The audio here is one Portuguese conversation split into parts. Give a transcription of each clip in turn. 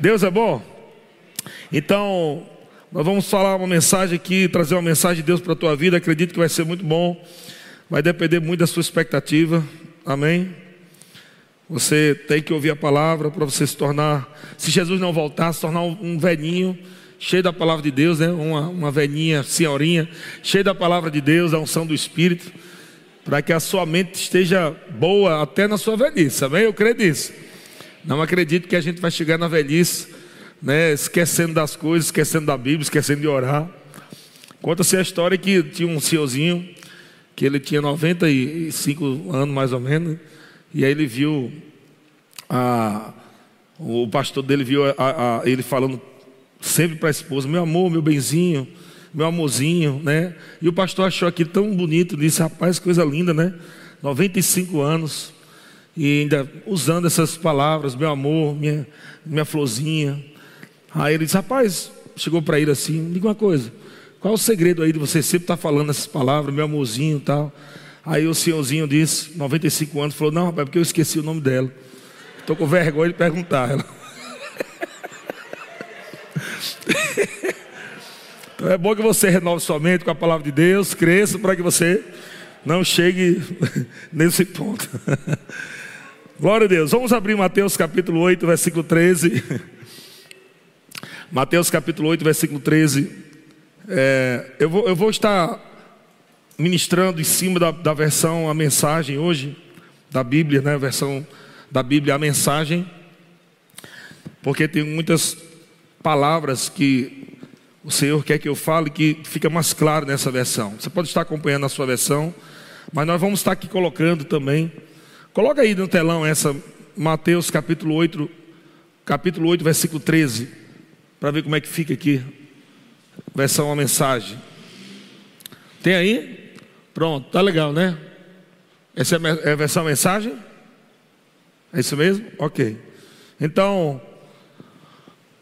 Deus é bom? Então, nós vamos falar uma mensagem aqui, trazer uma mensagem de Deus para a tua vida. Acredito que vai ser muito bom. Vai depender muito da sua expectativa. Amém? Você tem que ouvir a palavra para você se tornar, se Jesus não voltar, se tornar um, velhinho cheio da palavra de Deus, né? Uma, uma velhinha, senhorinha, cheia da palavra de Deus, da unção do Espírito, para que a sua mente esteja boa até na sua velhice. Amém? Eu creio nisso. Não acredito que a gente vai chegar na velhice né, esquecendo das coisas, esquecendo da Bíblia, esquecendo de orar. Conta-se a história que tinha um senhorzinho, que ele tinha 95 anos mais ou menos, e aí ele viu, a, o pastor dele viu a, a, ele falando sempre para a esposa: Meu amor, meu benzinho, meu amorzinho, né? E o pastor achou aquilo tão bonito, disse: Rapaz, coisa linda, né? 95 anos, e ainda usando essas palavras: Meu amor, minha, minha florzinha. Aí ele disse: Rapaz, chegou para ele assim: Me diga uma coisa, qual o segredo aí de você sempre estar tá falando essas palavras, meu amorzinho e tal? Aí o senhorzinho disse, 95 anos, falou: Não, rapaz, porque eu esqueci o nome dela. Estou com vergonha de perguntar ela. então é bom que você renove sua mente com a palavra de Deus, cresça para que você não chegue nesse ponto. Glória a Deus. Vamos abrir Mateus capítulo 8, versículo 13. Mateus capítulo 8, versículo 13. É, eu, vou, eu vou estar ministrando em cima da, da versão, a mensagem hoje, da Bíblia, né? A versão da Bíblia, a mensagem. Porque tem muitas palavras que o Senhor quer que eu fale que fica mais claro nessa versão. Você pode estar acompanhando a sua versão, mas nós vamos estar aqui colocando também. Coloca aí no telão essa Mateus capítulo 8, capítulo 8, versículo 13 para ver como é que fica aqui. Versão a mensagem. Tem aí? Pronto, tá legal, né? Essa é a versão mensagem? É isso mesmo? Ok. Então,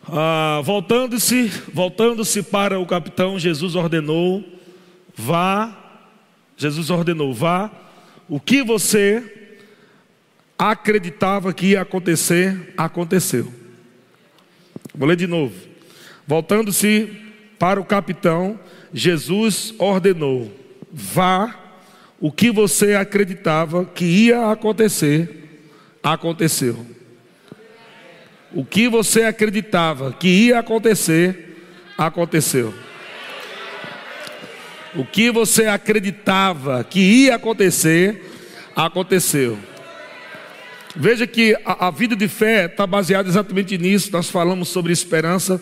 ah, voltando-se, voltando-se para o capitão, Jesus ordenou: vá. Jesus ordenou: vá. O que você acreditava que ia acontecer, aconteceu. Vou ler de novo. Voltando-se para o capitão, Jesus ordenou: vá, o que você acreditava que ia acontecer, aconteceu. O que você acreditava que ia acontecer, aconteceu. O que você acreditava que ia acontecer, aconteceu. Veja que a, a vida de fé está baseada exatamente nisso. Nós falamos sobre esperança,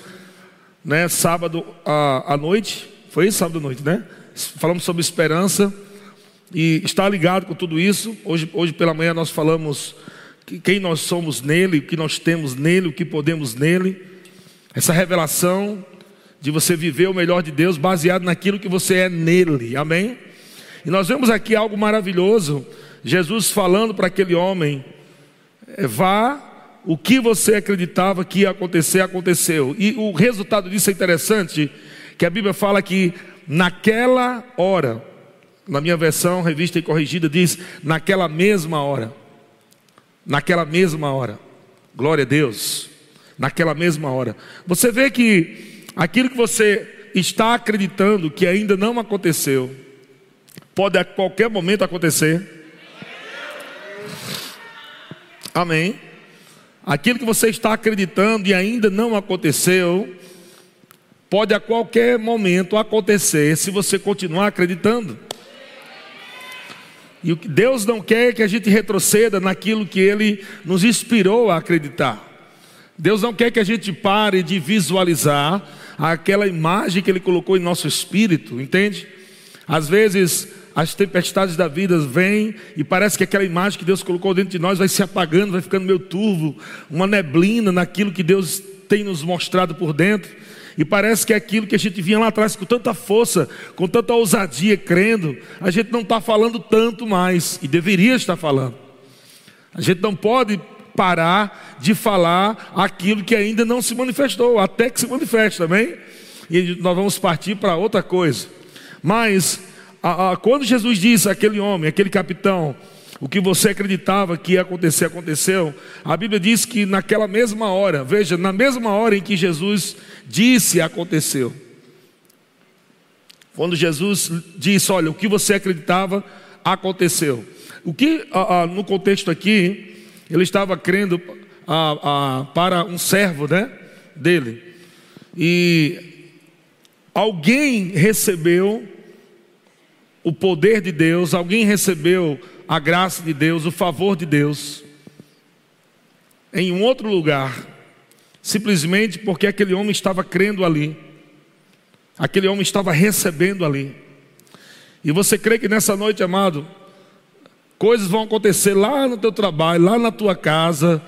né? Sábado à, à noite, foi isso, sábado à noite, né? Falamos sobre esperança e está ligado com tudo isso. Hoje, hoje pela manhã nós falamos que, quem nós somos nele, o que nós temos nele, o que podemos nele. Essa revelação de você viver o melhor de Deus baseado naquilo que você é nele. Amém? E nós vemos aqui algo maravilhoso. Jesus falando para aquele homem vá, o que você acreditava que ia acontecer, aconteceu. E o resultado disso é interessante, que a Bíblia fala que naquela hora, na minha versão, revista e corrigida, diz naquela mesma hora. Naquela mesma hora. Glória a Deus. Naquela mesma hora. Você vê que aquilo que você está acreditando que ainda não aconteceu, pode a qualquer momento acontecer. Amém. Aquilo que você está acreditando e ainda não aconteceu, pode a qualquer momento acontecer se você continuar acreditando. E Deus não quer que a gente retroceda naquilo que Ele nos inspirou a acreditar. Deus não quer que a gente pare de visualizar aquela imagem que Ele colocou em nosso espírito, entende? Às vezes as tempestades da vida vêm e parece que aquela imagem que Deus colocou dentro de nós vai se apagando, vai ficando meio turvo, uma neblina naquilo que Deus tem nos mostrado por dentro. E parece que é aquilo que a gente vinha lá atrás com tanta força, com tanta ousadia, crendo, a gente não está falando tanto mais, e deveria estar falando. A gente não pode parar de falar aquilo que ainda não se manifestou, até que se manifeste também. E nós vamos partir para outra coisa. Mas quando Jesus disse àquele homem, aquele capitão, o que você acreditava que ia acontecer, aconteceu. A Bíblia diz que naquela mesma hora, veja, na mesma hora em que Jesus disse, aconteceu. Quando Jesus disse: Olha, o que você acreditava aconteceu. O que, no contexto aqui, ele estava crendo para um servo né, dele. E alguém recebeu o poder de Deus, alguém recebeu a graça de Deus, o favor de Deus, em um outro lugar, simplesmente porque aquele homem estava crendo ali. Aquele homem estava recebendo ali. E você crê que nessa noite, amado, coisas vão acontecer lá no teu trabalho, lá na tua casa,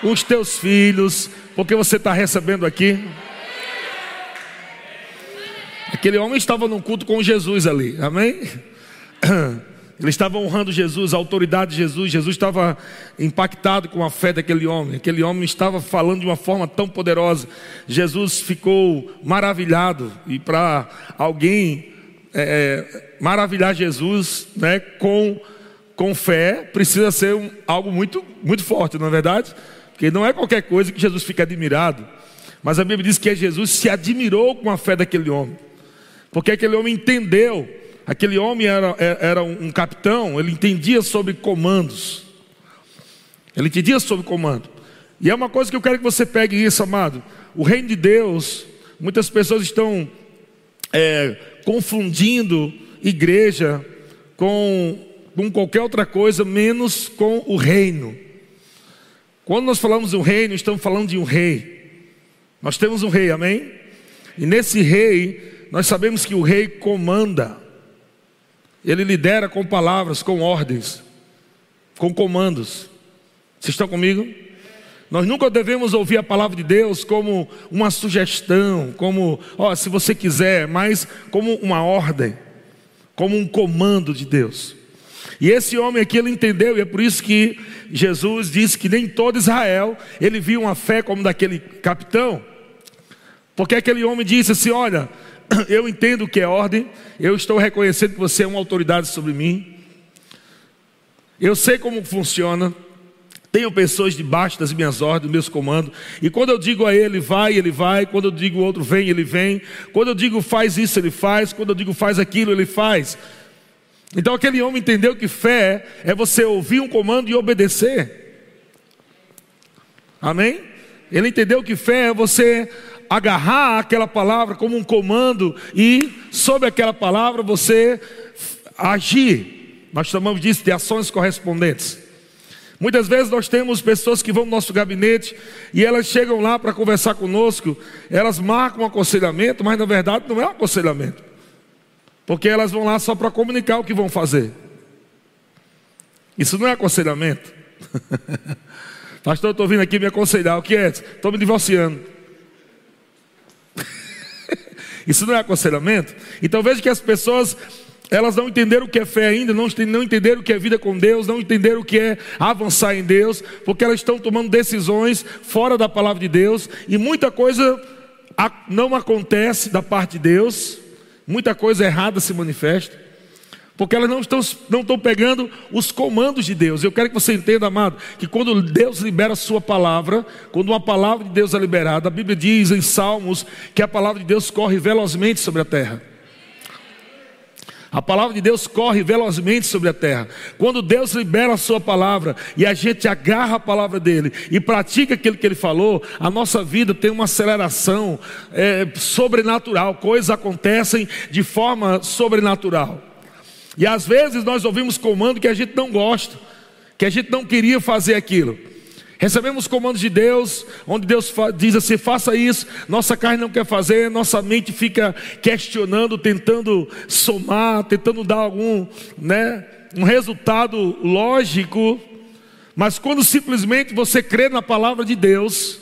com os teus filhos, porque você está recebendo aqui? Aquele homem estava num culto com Jesus ali, amém? Ele estava honrando Jesus, a autoridade de Jesus. Jesus estava impactado com a fé daquele homem. Aquele homem estava falando de uma forma tão poderosa. Jesus ficou maravilhado. E para alguém é, é, maravilhar Jesus né, com, com fé, precisa ser um, algo muito, muito forte, não é verdade? Porque não é qualquer coisa que Jesus fica admirado. Mas a Bíblia diz que Jesus se admirou com a fé daquele homem. Porque aquele homem entendeu Aquele homem era, é, era um capitão, ele entendia sobre comandos. Ele entendia sobre comando. E é uma coisa que eu quero que você pegue isso, amado. O reino de Deus, muitas pessoas estão é, confundindo igreja com, com qualquer outra coisa, menos com o reino. Quando nós falamos do reino, estamos falando de um rei. Nós temos um rei, amém? E nesse rei, nós sabemos que o rei comanda. Ele lidera com palavras, com ordens, com comandos. Vocês estão comigo? Nós nunca devemos ouvir a palavra de Deus como uma sugestão, como, ó, se você quiser, mas como uma ordem, como um comando de Deus. E esse homem aqui ele entendeu, e é por isso que Jesus disse que nem todo Israel ele viu uma fé como daquele capitão, porque aquele homem disse assim: Olha, eu entendo o que é ordem, eu estou reconhecendo que você é uma autoridade sobre mim, eu sei como funciona, tenho pessoas debaixo das minhas ordens, dos meus comandos, e quando eu digo a ele vai, ele vai, quando eu digo o outro vem, ele vem, quando eu digo faz isso, ele faz, quando eu digo faz aquilo, ele faz. Então aquele homem entendeu que fé é você ouvir um comando e obedecer. Amém? Ele entendeu que fé é você agarrar aquela palavra como um comando e, sobre aquela palavra, você agir. Nós chamamos disso de ações correspondentes. Muitas vezes nós temos pessoas que vão no nosso gabinete e elas chegam lá para conversar conosco, elas marcam um aconselhamento, mas na verdade não é um aconselhamento, porque elas vão lá só para comunicar o que vão fazer. Isso não é aconselhamento. Pastor, eu estou vindo aqui me aconselhar. O que é? Estou me divorciando. Isso não é aconselhamento? Então veja que as pessoas elas não entenderam o que é fé ainda, não, não entenderam o que é vida com Deus, não entenderam o que é avançar em Deus, porque elas estão tomando decisões fora da palavra de Deus e muita coisa não acontece da parte de Deus, muita coisa errada se manifesta. Porque elas não estão, não estão pegando os comandos de Deus. Eu quero que você entenda, amado, que quando Deus libera a sua palavra, quando uma palavra de Deus é liberada, a Bíblia diz em Salmos que a palavra de Deus corre velozmente sobre a terra. A palavra de Deus corre velozmente sobre a terra. Quando Deus libera a sua palavra e a gente agarra a palavra dele e pratica aquilo que ele falou, a nossa vida tem uma aceleração é, sobrenatural. Coisas acontecem de forma sobrenatural. E às vezes nós ouvimos comando que a gente não gosta, que a gente não queria fazer aquilo. Recebemos comandos de Deus, onde Deus diz assim: faça isso, nossa carne não quer fazer, nossa mente fica questionando, tentando somar, tentando dar algum, né, um resultado lógico. Mas quando simplesmente você crê na palavra de Deus,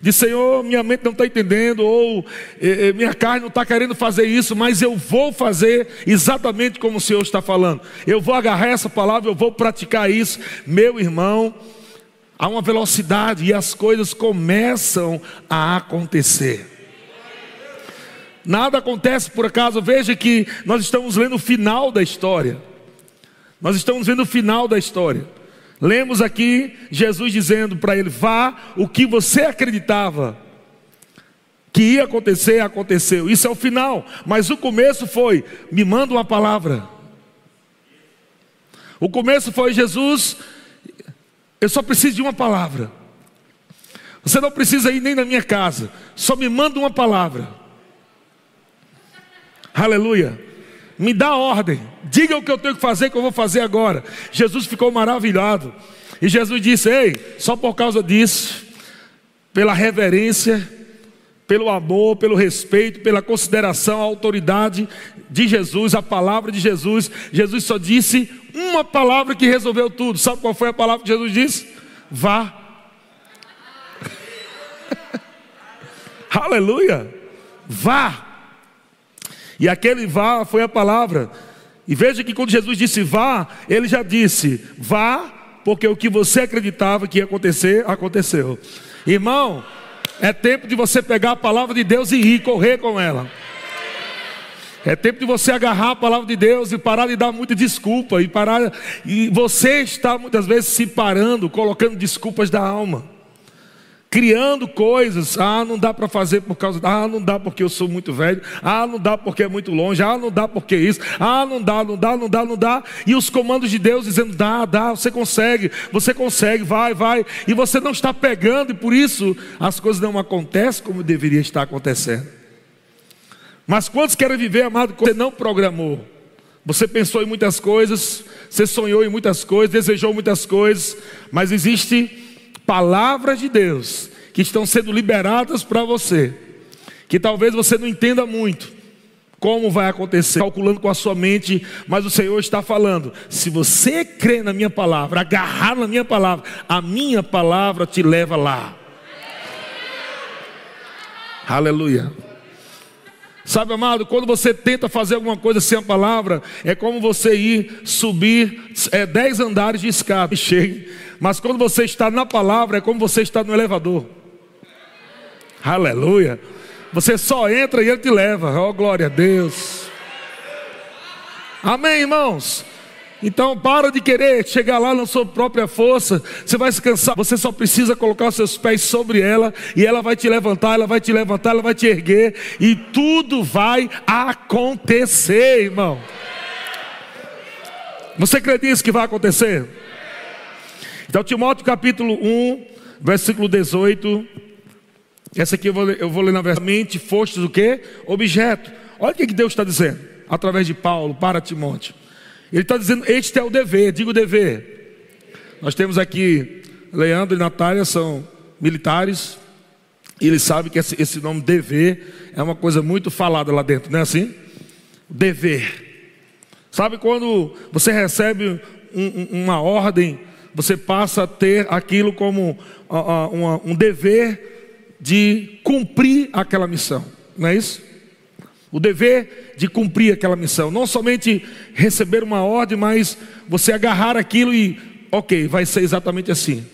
de Senhor, minha mente não está entendendo, ou eh, eh, minha carne não está querendo fazer isso, mas eu vou fazer exatamente como o Senhor está falando. Eu vou agarrar essa palavra, eu vou praticar isso, meu irmão. Há uma velocidade e as coisas começam a acontecer. Nada acontece por acaso. Veja que nós estamos lendo o final da história. Nós estamos vendo o final da história. Lemos aqui Jesus dizendo para ele: vá, o que você acreditava que ia acontecer, aconteceu. Isso é o final, mas o começo foi: me manda uma palavra. O começo foi Jesus, eu só preciso de uma palavra. Você não precisa ir nem na minha casa, só me manda uma palavra. Aleluia. Me dá ordem, diga o que eu tenho que fazer, que eu vou fazer agora. Jesus ficou maravilhado. E Jesus disse: Ei, só por causa disso, pela reverência, pelo amor, pelo respeito, pela consideração à autoridade de Jesus, a palavra de Jesus, Jesus só disse uma palavra que resolveu tudo. Sabe qual foi a palavra que Jesus disse? Vá. Aleluia. Vá. E aquele vá foi a palavra. E veja que quando Jesus disse vá, ele já disse: vá, porque o que você acreditava que ia acontecer, aconteceu. Irmão, é tempo de você pegar a palavra de Deus e ir, correr com ela. É tempo de você agarrar a palavra de Deus e parar de dar muita desculpa e parar e você está muitas vezes se parando, colocando desculpas da alma criando coisas. Ah, não dá para fazer por causa. Ah, não dá porque eu sou muito velho. Ah, não dá porque é muito longe. Ah, não dá porque isso. Ah, não dá, não dá, não dá, não dá. E os comandos de Deus dizendo: dá, dá, você consegue, você consegue, vai, vai. E você não está pegando, e por isso as coisas não acontecem como deveria estar acontecendo. Mas quantos querem viver, amado, você não programou? Você pensou em muitas coisas, você sonhou em muitas coisas, desejou muitas coisas, mas existe palavras de Deus que estão sendo liberadas para você, que talvez você não entenda muito como vai acontecer, calculando com a sua mente, mas o Senhor está falando: se você crê na minha palavra, agarrar na minha palavra, a minha palavra te leva lá. Aleluia. Sabe, amado, quando você tenta fazer alguma coisa sem a palavra, é como você ir subir é, dez andares de escada. Chegue mas quando você está na palavra, é como você está no elevador. Aleluia. Você só entra e ele te leva. Oh, glória a Deus. Amém, irmãos? Então para de querer chegar lá na sua própria força. Você vai se cansar. Você só precisa colocar os seus pés sobre ela e ela vai te levantar, ela vai te levantar, ela vai te erguer e tudo vai acontecer, irmão. Você crê nisso que vai acontecer? Então, Timóteo capítulo 1, versículo 18. Essa aqui eu vou, eu vou ler na versão. Mente, fostes o que? Objeto. Olha o que Deus está dizendo, através de Paulo, para Timóteo. Ele está dizendo: Este é o dever, digo dever. Nós temos aqui, Leandro e Natália são militares, e eles sabem que esse, esse nome dever é uma coisa muito falada lá dentro, não é assim? Dever. Sabe quando você recebe um, uma ordem você passa a ter aquilo como um dever de cumprir aquela missão, não é isso? O dever de cumprir aquela missão, não somente receber uma ordem, mas você agarrar aquilo e, ok, vai ser exatamente assim.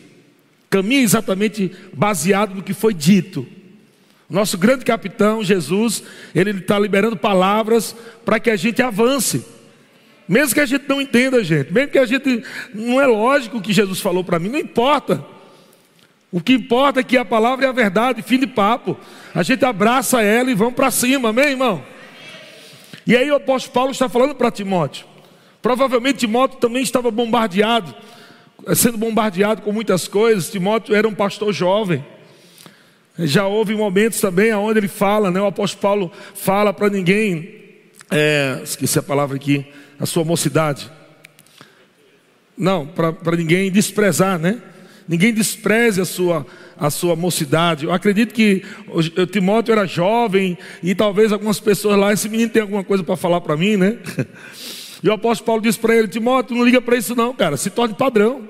Caminha exatamente baseado no que foi dito. Nosso grande capitão, Jesus, ele está liberando palavras para que a gente avance. Mesmo que a gente não entenda, gente, mesmo que a gente não é lógico o que Jesus falou para mim, não importa. O que importa é que a palavra é a verdade, fim de papo. A gente abraça ela e vamos para cima, amém, irmão? E aí o apóstolo Paulo está falando para Timóteo. Provavelmente Timóteo também estava bombardeado, sendo bombardeado com muitas coisas. Timóteo era um pastor jovem. Já houve momentos também onde ele fala, né? O apóstolo Paulo fala para ninguém, é, esqueci a palavra aqui, a sua mocidade. Não, para ninguém desprezar, né? Ninguém despreze a sua, a sua mocidade. Eu acredito que o, Timóteo era jovem e talvez algumas pessoas lá, esse menino tem alguma coisa para falar para mim, né? E o apóstolo Paulo disse para ele: Timóteo, não liga para isso, não, cara. Se torne padrão.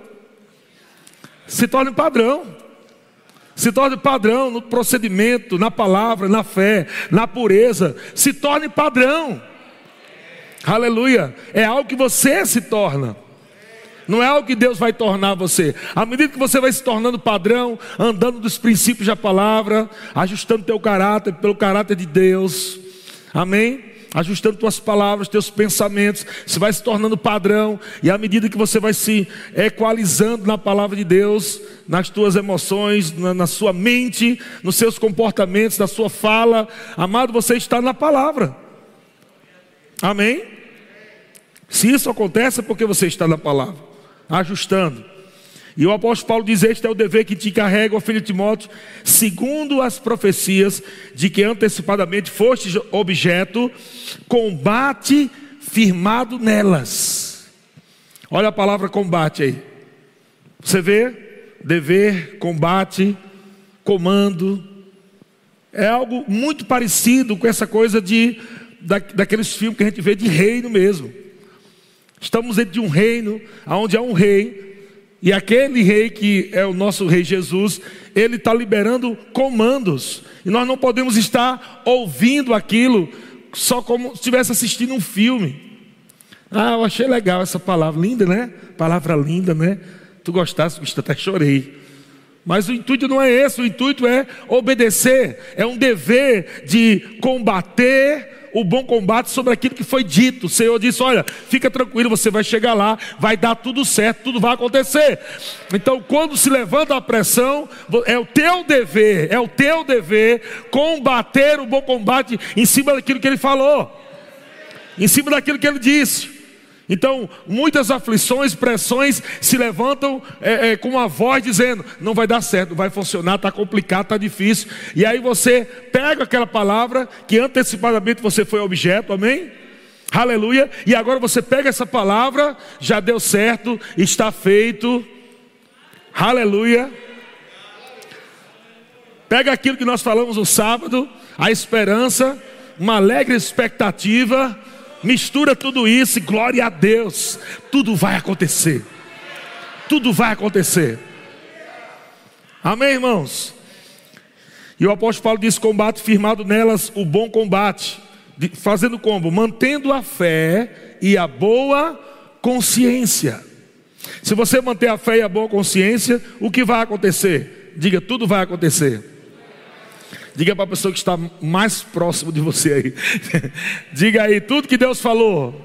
Se torne padrão. Se torne padrão no procedimento, na palavra, na fé, na pureza. Se torne padrão. Aleluia. É algo que você se torna. Não é algo que Deus vai tornar você. À medida que você vai se tornando padrão, andando dos princípios da palavra, ajustando teu caráter pelo caráter de Deus. Amém? ajustando tuas palavras, teus pensamentos, você vai se tornando padrão, e à medida que você vai se equalizando na palavra de Deus, nas tuas emoções, na, na sua mente, nos seus comportamentos, na sua fala, amado, você está na palavra. Amém? Se isso acontece é porque você está na palavra, ajustando. E o apóstolo Paulo diz: Este é o dever que te carrega, ó filho Timóteo, segundo as profecias de que antecipadamente foste objeto, combate firmado nelas. Olha a palavra combate aí. Você vê? Dever, combate, comando. É algo muito parecido com essa coisa de da, daqueles filmes que a gente vê de reino mesmo. Estamos dentro de um reino onde há um rei e aquele rei que é o nosso rei Jesus, ele está liberando comandos. E nós não podemos estar ouvindo aquilo só como se estivesse assistindo um filme. Ah, eu achei legal essa palavra, linda, né? Palavra linda, né? Tu gostasse, eu até chorei. Mas o intuito não é esse, o intuito é obedecer, é um dever de combater o bom combate sobre aquilo que foi dito. O Senhor disse: Olha, fica tranquilo, você vai chegar lá, vai dar tudo certo, tudo vai acontecer. Então, quando se levanta a pressão, é o teu dever, é o teu dever combater o bom combate em cima daquilo que ele falou, em cima daquilo que ele disse. Então, muitas aflições, pressões se levantam é, é, com uma voz dizendo: não vai dar certo, não vai funcionar, está complicado, está difícil. E aí você pega aquela palavra que antecipadamente você foi objeto, amém? Aleluia. E agora você pega essa palavra, já deu certo, está feito. Aleluia. Pega aquilo que nós falamos no sábado, a esperança, uma alegre expectativa Mistura tudo isso e glória a Deus. Tudo vai acontecer. Tudo vai acontecer. Amém, irmãos? E o apóstolo Paulo diz: combate firmado nelas o bom combate. Fazendo como? Mantendo a fé e a boa consciência. Se você manter a fé e a boa consciência, o que vai acontecer? Diga, tudo vai acontecer. Diga para a pessoa que está mais próximo de você aí. Diga aí, tudo que Deus falou.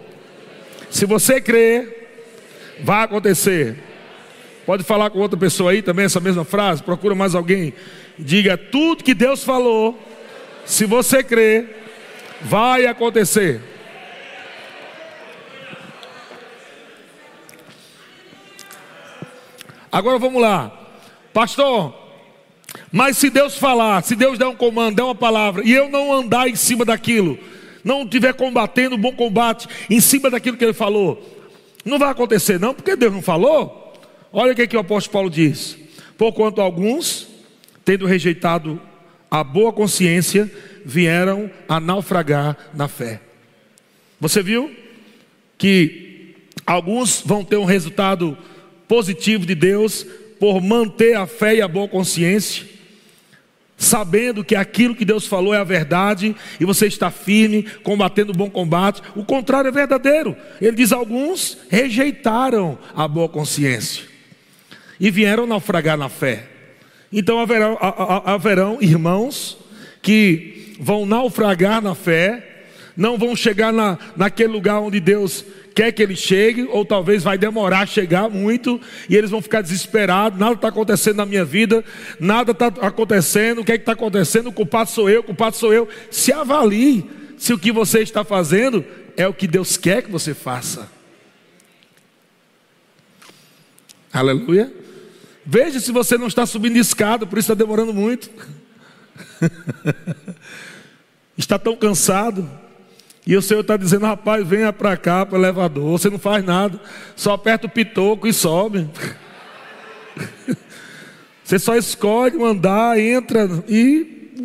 Se você crer, vai acontecer. Pode falar com outra pessoa aí também essa mesma frase. Procura mais alguém. Diga tudo que Deus falou. Se você crer, vai acontecer. Agora vamos lá. Pastor, mas se Deus falar, se Deus der um comando, der uma palavra, e eu não andar em cima daquilo, não estiver combatendo um bom combate em cima daquilo que ele falou, não vai acontecer, não, porque Deus não falou. Olha o que, que o apóstolo Paulo diz: Porquanto alguns, tendo rejeitado a boa consciência, vieram a naufragar na fé. Você viu que alguns vão ter um resultado positivo de Deus por manter a fé e a boa consciência, sabendo que aquilo que Deus falou é a verdade e você está firme, combatendo o bom combate. O contrário é verdadeiro. Ele diz: alguns rejeitaram a boa consciência e vieram naufragar na fé. Então haverão, haverão irmãos que vão naufragar na fé, não vão chegar na, naquele lugar onde Deus quer que ele chegue, ou talvez vai demorar a chegar muito, e eles vão ficar desesperados, nada está acontecendo na minha vida, nada está acontecendo, o que é que está acontecendo? O culpado sou eu, o culpado sou eu. Se avalie se o que você está fazendo é o que Deus quer que você faça. Aleluia. Veja se você não está subindo escada, por isso está demorando muito. está tão cansado. E o Senhor está dizendo, rapaz, venha para cá, para o elevador. Você não faz nada, só aperta o pitoco e sobe. Você só escolhe andar, entra e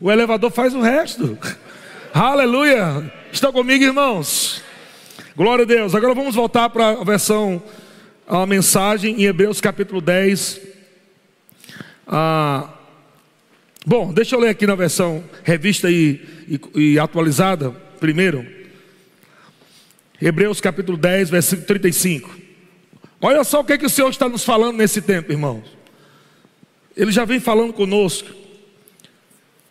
o elevador faz o resto. Aleluia! Estão comigo, irmãos? Glória a Deus. Agora vamos voltar para a versão, a mensagem em Hebreus capítulo 10. Ah, bom, deixa eu ler aqui na versão revista e, e, e atualizada primeiro. Hebreus capítulo 10, versículo 35. Olha só o que, é que o Senhor está nos falando nesse tempo, irmãos. Ele já vem falando conosco.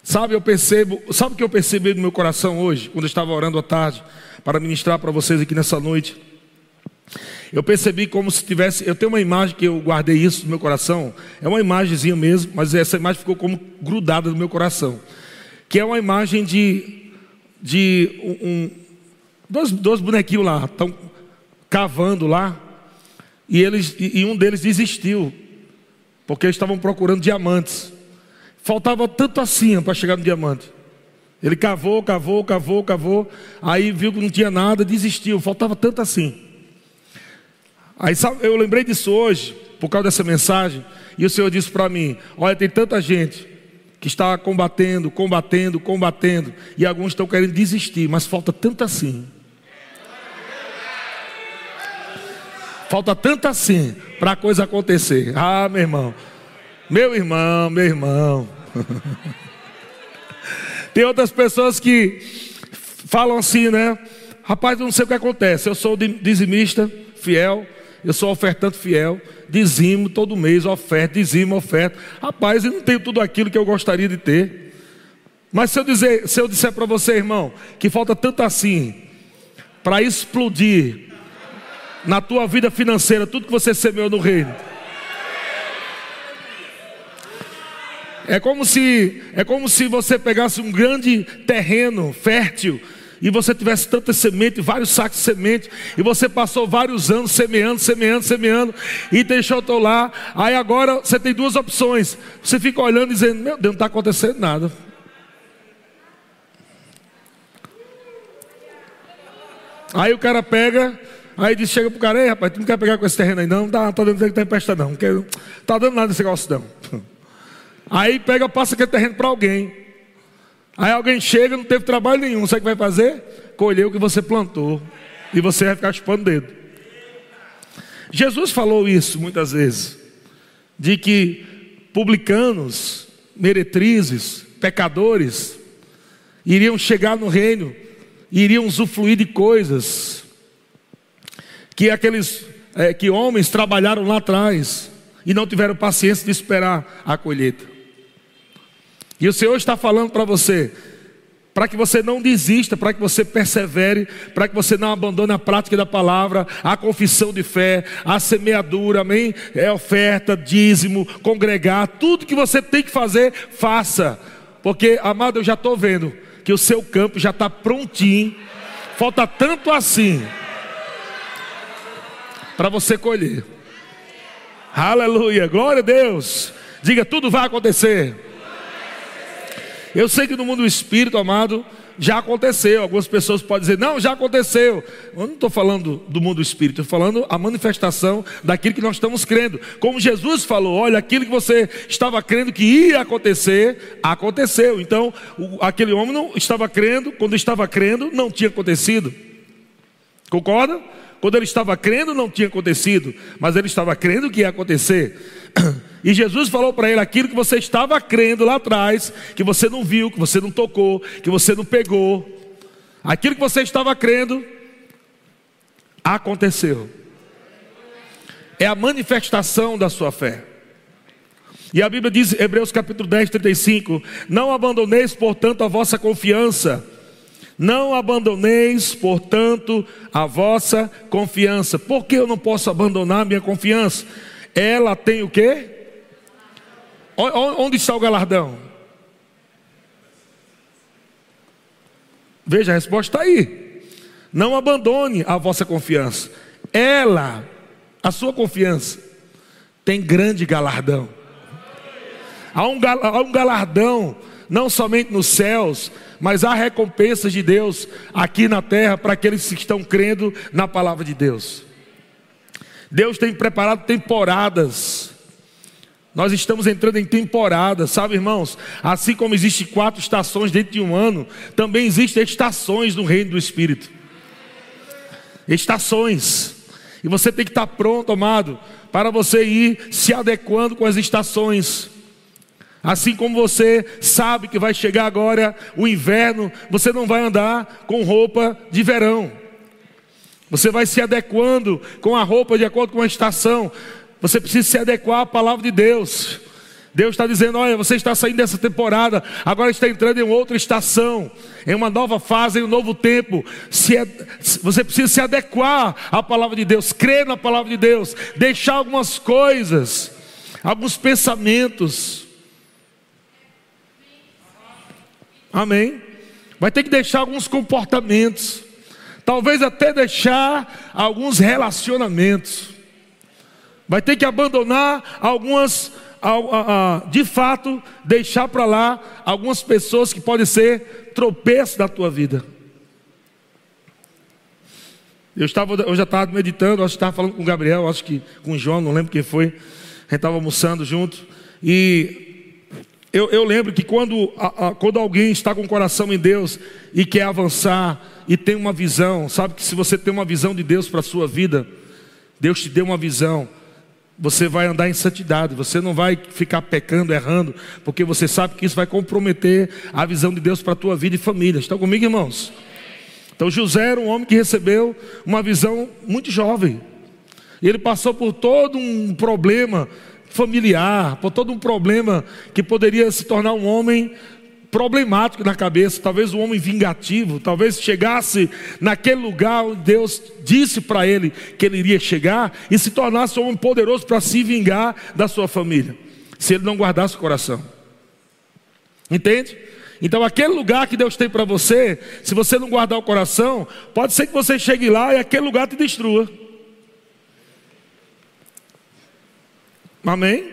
Sabe, eu percebo, sabe o que eu percebi no meu coração hoje, quando eu estava orando à tarde, para ministrar para vocês aqui nessa noite? Eu percebi como se tivesse. Eu tenho uma imagem que eu guardei isso no meu coração. É uma imagenzinha mesmo, mas essa imagem ficou como grudada no meu coração. Que é uma imagem de, de um, um dois, dois bonequinhos lá, estão cavando lá. E, eles, e um deles desistiu, porque eles estavam procurando diamantes. Faltava tanto assim para chegar no diamante. Ele cavou, cavou, cavou, cavou. Aí viu que não tinha nada, desistiu. Faltava tanto assim. Aí sabe, eu lembrei disso hoje, por causa dessa mensagem, e o Senhor disse para mim: Olha, tem tanta gente que está combatendo, combatendo, combatendo, e alguns estão querendo desistir, mas falta tanto assim. Falta tanto assim para a coisa acontecer. Ah, meu irmão, meu irmão, meu irmão. Tem outras pessoas que falam assim, né? Rapaz, eu não sei o que acontece. Eu sou dizimista fiel, eu sou ofertante fiel, dizimo todo mês, oferta, dizimo, oferta. Rapaz, eu não tenho tudo aquilo que eu gostaria de ter. Mas se eu, dizer, se eu disser para você, irmão, que falta tanto assim para explodir na tua vida financeira tudo que você semeou no reino. É como se é como se você pegasse um grande terreno fértil e você tivesse tanta semente, vários sacos de semente, e você passou vários anos semeando, semeando, semeando, e deixou teu lá. Aí agora você tem duas opções. Você fica olhando e dizendo: Meu Deus, não está acontecendo nada. Aí o cara pega, aí diz, chega pro cara, ei rapaz, tu não quer pegar com esse terreno aí? Não, não tá, tá dando que tem pesta não, não quer, tá dando nada esse negócio não. Aí pega, passa aquele terreno para alguém. Aí alguém chega, não teve trabalho nenhum, sabe o que vai fazer? Colheu o que você plantou. E você vai ficar chupando o dedo. Jesus falou isso muitas vezes. De que publicanos, meretrizes, pecadores, iriam chegar no reino, iriam usufruir de coisas que aqueles é, que homens trabalharam lá atrás e não tiveram paciência de esperar a colheita. E o Senhor está falando para você, para que você não desista, para que você persevere, para que você não abandone a prática da palavra, a confissão de fé, a semeadura, amém? É oferta, dízimo, congregar, tudo que você tem que fazer, faça, porque, amado, eu já estou vendo que o seu campo já está prontinho, falta tanto assim para você colher. Aleluia, glória a Deus. Diga, tudo vai acontecer. Eu sei que no mundo do espírito, amado, já aconteceu. Algumas pessoas podem dizer, não, já aconteceu. Eu não estou falando do mundo do espírito, estou falando a manifestação daquilo que nós estamos crendo. Como Jesus falou, olha, aquilo que você estava crendo que ia acontecer, aconteceu. Então, o, aquele homem não estava crendo, quando estava crendo, não tinha acontecido. Concorda? Quando ele estava crendo, não tinha acontecido, mas ele estava crendo que ia acontecer. E Jesus falou para ele aquilo que você estava crendo lá atrás, que você não viu, que você não tocou, que você não pegou. Aquilo que você estava crendo aconteceu. É a manifestação da sua fé. E a Bíblia diz, Hebreus capítulo 10, 35: Não abandoneis, portanto, a vossa confiança. Não abandoneis, portanto, a vossa confiança. Por que eu não posso abandonar a minha confiança? Ela tem o quê? Onde está o galardão? Veja, a resposta está aí. Não abandone a vossa confiança. Ela, a sua confiança, tem grande galardão. Há um, há um galardão, não somente nos céus, mas há recompensas de Deus aqui na terra para aqueles que estão crendo na palavra de Deus. Deus tem preparado temporadas nós estamos entrando em temporada, sabe, irmãos? Assim como existem quatro estações dentro de um ano, também existem estações no reino do Espírito. Estações. E você tem que estar pronto, amado, para você ir se adequando com as estações. Assim como você sabe que vai chegar agora o inverno, você não vai andar com roupa de verão. Você vai se adequando com a roupa de acordo com a estação. Você precisa se adequar à palavra de Deus. Deus está dizendo: olha, você está saindo dessa temporada, agora está entrando em outra estação, em uma nova fase, em um novo tempo. Se é, você precisa se adequar à palavra de Deus, crer na palavra de Deus, deixar algumas coisas, alguns pensamentos. Amém? Vai ter que deixar alguns comportamentos, talvez até deixar alguns relacionamentos. Vai ter que abandonar algumas de fato, deixar para lá algumas pessoas que podem ser tropeços da tua vida. Eu, estava, eu já estava meditando, acho que estava falando com o Gabriel, acho que com o João, não lembro quem foi. A gente estava almoçando junto. E eu, eu lembro que quando, a, a, quando alguém está com o coração em Deus e quer avançar e tem uma visão, sabe que se você tem uma visão de Deus para a sua vida, Deus te deu uma visão você vai andar em santidade, você não vai ficar pecando, errando, porque você sabe que isso vai comprometer a visão de Deus para a tua vida e família. Estão comigo, irmãos? Então José era um homem que recebeu uma visão muito jovem. Ele passou por todo um problema familiar, por todo um problema que poderia se tornar um homem problemático na cabeça, talvez um homem vingativo, talvez chegasse naquele lugar onde Deus disse para ele que ele iria chegar e se tornasse um homem poderoso para se vingar da sua família, se ele não guardasse o coração. Entende? Então, aquele lugar que Deus tem para você, se você não guardar o coração, pode ser que você chegue lá e aquele lugar te destrua. Amém?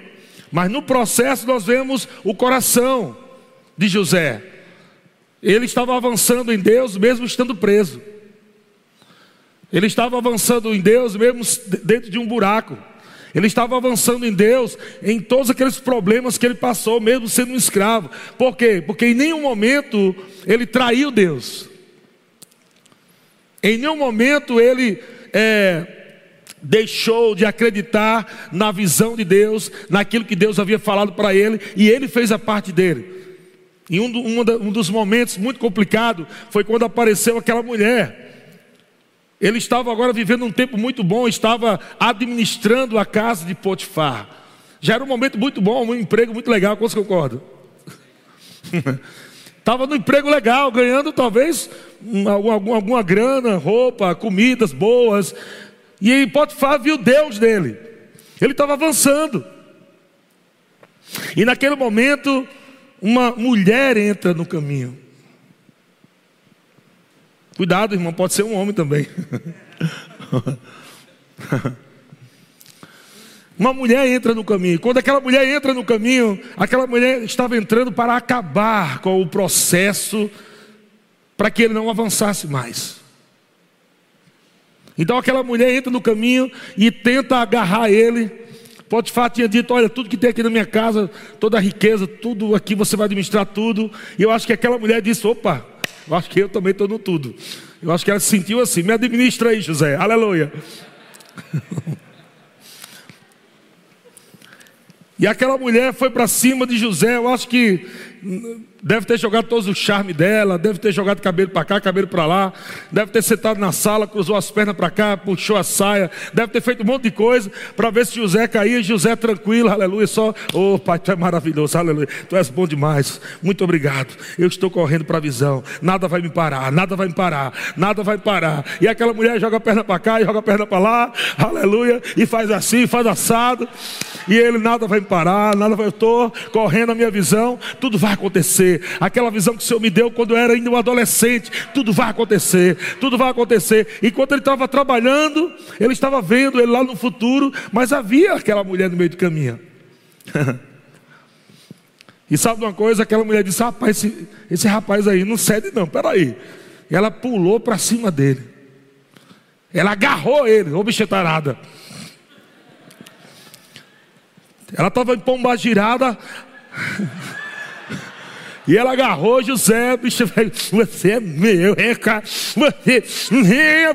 Mas no processo nós vemos o coração de José. Ele estava avançando em Deus mesmo estando preso. Ele estava avançando em Deus mesmo dentro de um buraco. Ele estava avançando em Deus em todos aqueles problemas que ele passou, mesmo sendo um escravo. Por quê? Porque em nenhum momento ele traiu Deus. Em nenhum momento ele é, deixou de acreditar na visão de Deus, naquilo que Deus havia falado para ele, e ele fez a parte dele. E um, um, um dos momentos muito complicado foi quando apareceu aquela mulher. Ele estava agora vivendo um tempo muito bom, estava administrando a casa de Potifar. Já era um momento muito bom, um emprego muito legal, quantos concordam? Estava no emprego legal, ganhando talvez alguma, alguma grana, roupa, comidas boas. E em Potifar viu Deus dele. Ele estava avançando. E naquele momento, uma mulher entra no caminho. Cuidado, irmão, pode ser um homem também. Uma mulher entra no caminho. Quando aquela mulher entra no caminho, aquela mulher estava entrando para acabar com o processo, para que ele não avançasse mais. Então aquela mulher entra no caminho e tenta agarrar ele, Potifar tinha dito: Olha, tudo que tem aqui na minha casa, toda a riqueza, tudo aqui você vai administrar tudo. E eu acho que aquela mulher disse: Opa, eu acho que eu também estou no tudo. Eu acho que ela se sentiu assim: Me administra aí, José, aleluia. e aquela mulher foi para cima de José. Eu acho que Deve ter jogado todos o charme dela, deve ter jogado cabelo para cá, cabelo para lá, deve ter sentado na sala, cruzou as pernas para cá, puxou a saia, deve ter feito um monte de coisa para ver se José caía. José tranquilo, aleluia, só, oh Pai, tu é maravilhoso, aleluia, tu és bom demais, muito obrigado. Eu estou correndo para a visão, nada vai me parar, nada vai me parar, nada vai me parar. E aquela mulher joga a perna para cá joga a perna para lá, aleluia, e faz assim, faz assado, e ele nada vai me parar, nada vai, eu estou correndo a minha visão, tudo vai acontecer aquela visão que o Senhor me deu quando eu era ainda um adolescente, tudo vai acontecer, tudo vai acontecer. Enquanto ele estava trabalhando, ele estava vendo ele lá no futuro, mas havia aquela mulher no meio do caminho. e sabe uma coisa? Aquela mulher disse: Rapaz, esse, esse rapaz aí não cede, não, peraí. E ela pulou para cima dele, ela agarrou ele, ô bicha tarada. Ela estava em pomba girada. E ela agarrou José, bicho você é meu, é, cara, você,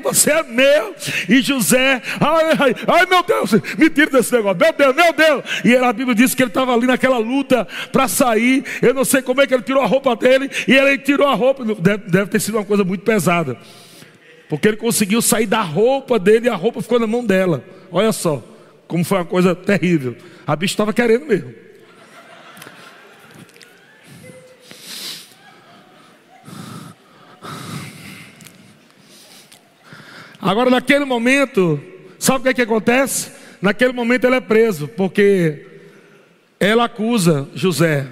você é meu. E José, ai, ai, ai, meu Deus, me tira desse negócio, meu Deus, meu Deus. E a Bíblia diz que ele estava ali naquela luta para sair. Eu não sei como é que ele tirou a roupa dele, e ele tirou a roupa, deve, deve ter sido uma coisa muito pesada. Porque ele conseguiu sair da roupa dele e a roupa ficou na mão dela. Olha só, como foi uma coisa terrível. A bicha estava querendo mesmo. Agora, naquele momento, sabe o que, é que acontece? Naquele momento ele é preso, porque ela acusa José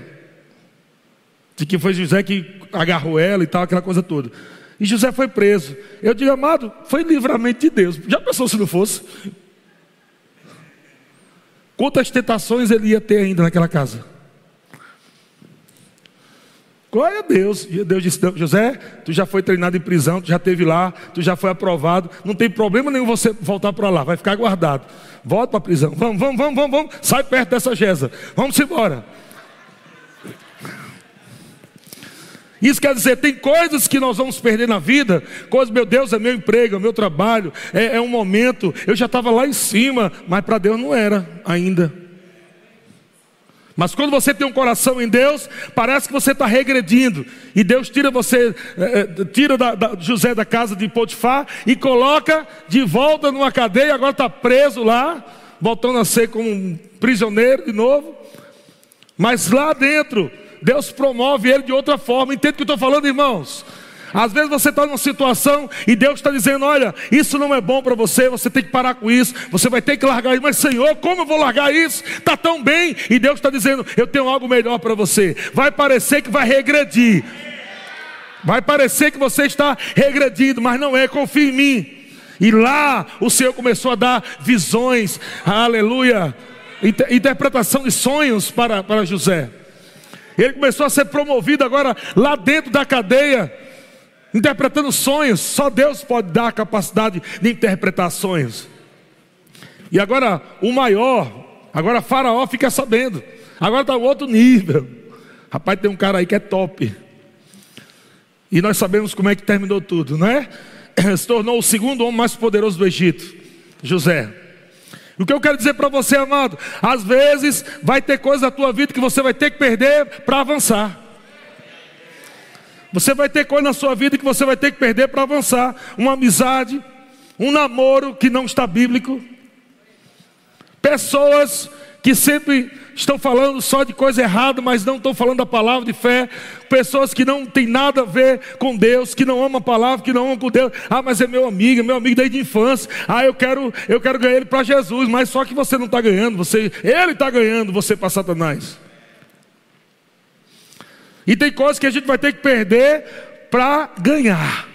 de que foi José que agarrou ela e tal, aquela coisa toda. E José foi preso. Eu digo, amado, foi livramento de Deus. Já pensou se não fosse? Quantas tentações ele ia ter ainda naquela casa? Glória a Deus. E Deus disse: José, tu já foi treinado em prisão, tu já esteve lá, tu já foi aprovado. Não tem problema nenhum você voltar para lá, vai ficar guardado. Volta para a prisão. Vamos, vamos, vamos, vamos, vamos. Sai perto dessa Gesa. Vamos embora. Isso quer dizer, tem coisas que nós vamos perder na vida, coisas, meu Deus, é meu emprego, é meu trabalho, é, é um momento. Eu já estava lá em cima, mas para Deus não era ainda. Mas quando você tem um coração em Deus, parece que você está regredindo. E Deus tira você, é, tira da, da, José da casa de Potifar e coloca de volta numa cadeia, agora está preso lá, voltando a ser como um prisioneiro de novo. Mas lá dentro, Deus promove ele de outra forma. Entende o que eu estou falando, irmãos? Às vezes você está numa situação e Deus está dizendo: Olha, isso não é bom para você, você tem que parar com isso, você vai ter que largar isso. Mas, Senhor, como eu vou largar isso? Está tão bem. E Deus está dizendo: Eu tenho algo melhor para você. Vai parecer que vai regredir, vai parecer que você está regredindo, mas não é, confia em mim. E lá o Senhor começou a dar visões, aleluia, interpretação de sonhos para, para José. Ele começou a ser promovido agora lá dentro da cadeia, interpretando sonhos. Só Deus pode dar a capacidade de interpretar sonhos. E agora o maior, agora Faraó fica sabendo. Agora está outro nível. Rapaz, tem um cara aí que é top. E nós sabemos como é que terminou tudo, não é? Se tornou o segundo homem mais poderoso do Egito, José. O que eu quero dizer para você, amado, às vezes vai ter coisa na tua vida que você vai ter que perder para avançar. Você vai ter coisa na sua vida que você vai ter que perder para avançar. Uma amizade, um namoro que não está bíblico. Pessoas que sempre estão falando só de coisa errada, mas não estão falando da palavra de fé. Pessoas que não têm nada a ver com Deus, que não amam a palavra, que não amam com Deus. Ah, mas é meu amigo, é meu amigo desde a infância. Ah, eu quero, eu quero ganhar ele para Jesus, mas só que você não está ganhando, você, ele está ganhando, você para Satanás. E tem coisas que a gente vai ter que perder para ganhar.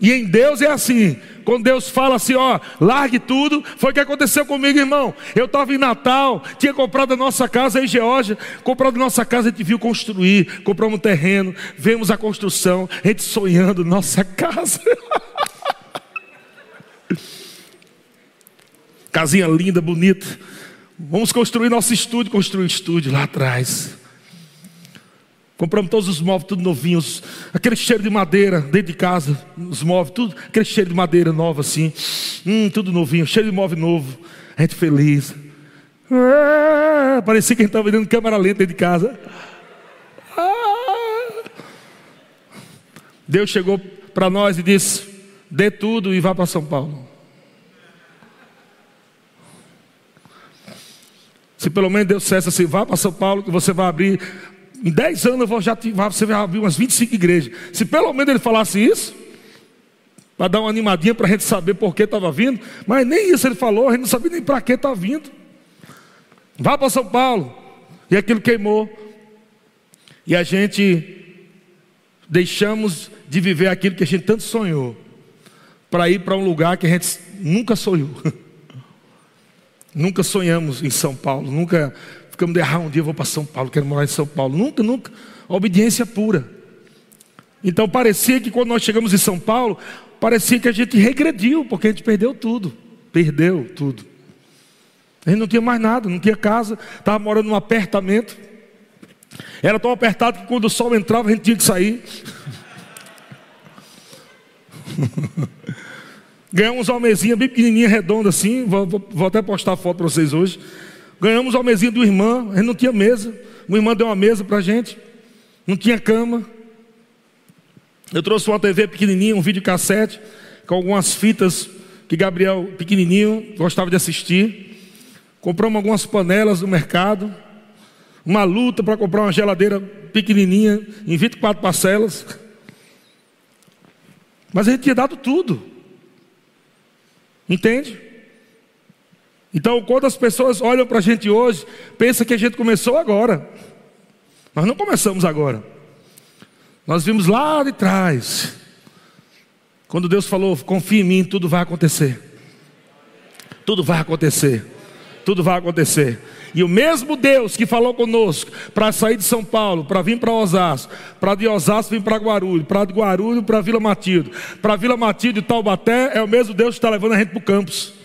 E em Deus é assim. Quando Deus fala assim, ó, largue tudo, foi o que aconteceu comigo, irmão. Eu estava em Natal, tinha comprado a nossa casa em Geórgia, comprado a nossa casa, a gente viu construir, compramos um terreno, vemos a construção, a gente sonhando nossa casa. Casinha linda, bonita. Vamos construir nosso estúdio, construir um estúdio lá atrás. Compramos todos os móveis, tudo novinhos. Aquele cheiro de madeira dentro de casa, os móveis, tudo, aquele cheiro de madeira nova assim. Hum, tudo novinho, cheiro de móvel novo. A gente feliz. Ah, parecia que a gente estava vendendo câmera lenta dentro de casa. Ah. Deus chegou para nós e disse: dê tudo e vá para São Paulo. Se pelo menos Deus dissesse assim, vá para São Paulo, que você vai abrir em 10 anos eu vou já você vai abrir umas 25 igrejas. Se pelo menos ele falasse isso, para dar uma animadinha para a gente saber por que estava vindo, mas nem isso ele falou, a gente não sabia nem para que está vindo. Vá para São Paulo. E aquilo queimou. E a gente deixamos de viver aquilo que a gente tanto sonhou, para ir para um lugar que a gente nunca sonhou. nunca sonhamos em São Paulo, nunca ficamos de errar um dia, eu vou para São Paulo, quero morar em São Paulo. Nunca, nunca. Obediência pura. Então parecia que quando nós chegamos em São Paulo, parecia que a gente regrediu, porque a gente perdeu tudo. Perdeu tudo. A gente não tinha mais nada, não tinha casa, estava morando num apartamento. Era tão apertado que quando o sol entrava a gente tinha que sair. Ganhamos uma mesinha bem pequenininha, redonda assim. Vou, vou, vou até postar a foto para vocês hoje. Ganhamos a mesinha do irmão, a gente não tinha mesa. O irmão deu uma mesa para a gente, não tinha cama. Eu trouxe uma TV pequenininha, um videocassete, com algumas fitas que Gabriel, pequenininho, gostava de assistir. Compramos algumas panelas no mercado. Uma luta para comprar uma geladeira pequenininha, em 24 parcelas. Mas a gente tinha dado tudo. Entende? Então, quando as pessoas olham para a gente hoje, pensam que a gente começou agora. Nós não começamos agora. Nós vimos lá de trás. Quando Deus falou: confia em mim, tudo vai acontecer. Tudo vai acontecer. Tudo vai acontecer. E o mesmo Deus que falou conosco para sair de São Paulo, para vir para Osasco, para de Osasco vir para Guarulhos, para de Guarulhos para Vila Matilde, para Vila Matilde e Taubaté, é o mesmo Deus que está levando a gente para o campus.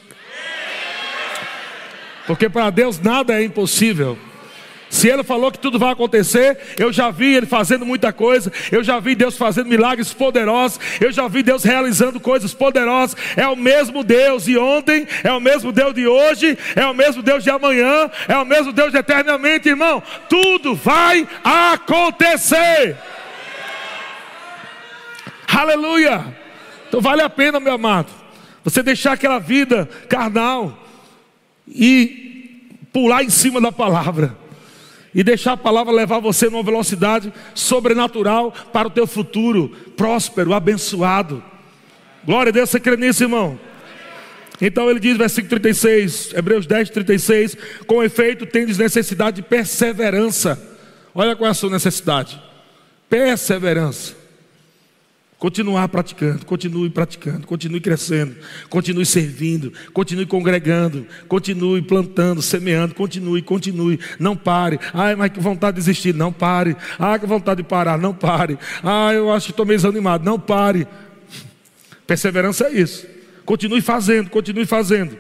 Porque para Deus nada é impossível. Se ele falou que tudo vai acontecer, eu já vi ele fazendo muita coisa, eu já vi Deus fazendo milagres poderosos, eu já vi Deus realizando coisas poderosas. É o mesmo Deus de ontem, é o mesmo Deus de hoje, é o mesmo Deus de amanhã, é o mesmo Deus de eternamente, irmão. Tudo vai acontecer. Aleluia! Então vale a pena, meu amado, você deixar aquela vida carnal e pular em cima da palavra e deixar a palavra levar você numa velocidade sobrenatural para o teu futuro próspero, abençoado. Glória a Deus, você crê nisso, irmão? Então ele diz, versículo 36, Hebreus 10, 36: Com efeito, tendes necessidade de perseverança. Olha qual é a sua necessidade: perseverança. Continuar praticando, continue praticando, continue crescendo, continue servindo, continue congregando, continue plantando, semeando, continue, continue, não pare. Ai, mas que vontade de desistir, não pare. Ah, que vontade de parar, não pare. Ah, eu acho que estou meio desanimado, não pare. Perseverança é isso. Continue fazendo, continue fazendo.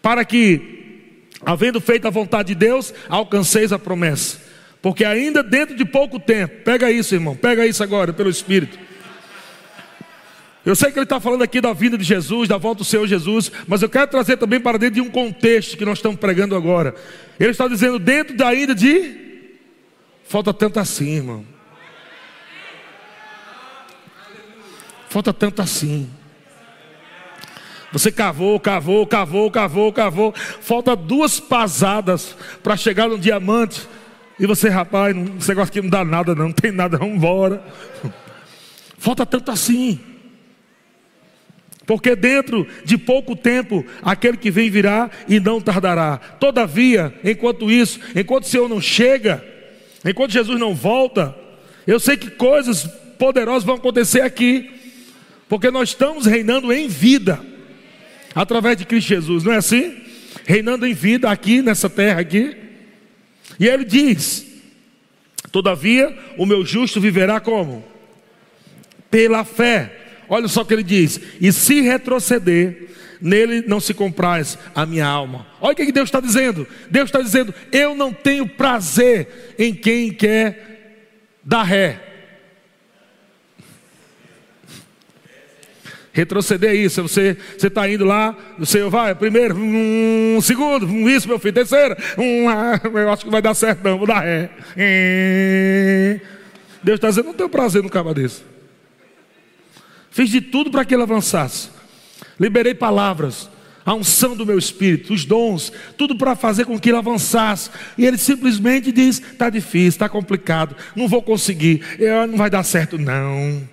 Para que, havendo feito a vontade de Deus, alcanceis a promessa. Porque ainda dentro de pouco tempo, pega isso, irmão, pega isso agora pelo Espírito eu sei que ele está falando aqui da vinda de Jesus, da volta do Senhor Jesus, mas eu quero trazer também para dentro de um contexto que nós estamos pregando agora. Ele está dizendo dentro da ida de. Falta tanto assim, irmão. Falta tanto assim. Você cavou, cavou, cavou, cavou, cavou. Falta duas pasadas para chegar no diamante. E você, rapaz, esse negócio aqui não dá nada, não, não tem nada, vamos embora. Falta tanto assim. Porque dentro de pouco tempo aquele que vem virá e não tardará. Todavia, enquanto isso, enquanto o Senhor não chega, enquanto Jesus não volta, eu sei que coisas poderosas vão acontecer aqui, porque nós estamos reinando em vida através de Cristo Jesus, não é assim? Reinando em vida aqui nessa terra aqui. E ele diz: Todavia, o meu justo viverá como? Pela fé. Olha só o que ele diz: E se retroceder, nele não se compraz a minha alma. Olha o que Deus está dizendo. Deus está dizendo: Eu não tenho prazer em quem quer dar ré. Retroceder é isso, você está indo lá, você vai, primeiro, um segundo, um isso, meu filho, terceiro, um, ah, eu acho que vai dar certo, não, vou dar ré. Deus está dizendo, não tenho prazer no cabo desse. Fiz de tudo para que ele avançasse. Liberei palavras, a unção do meu espírito, os dons, tudo para fazer com que ele avançasse. E ele simplesmente diz: está difícil, está complicado, não vou conseguir, não vai dar certo, não.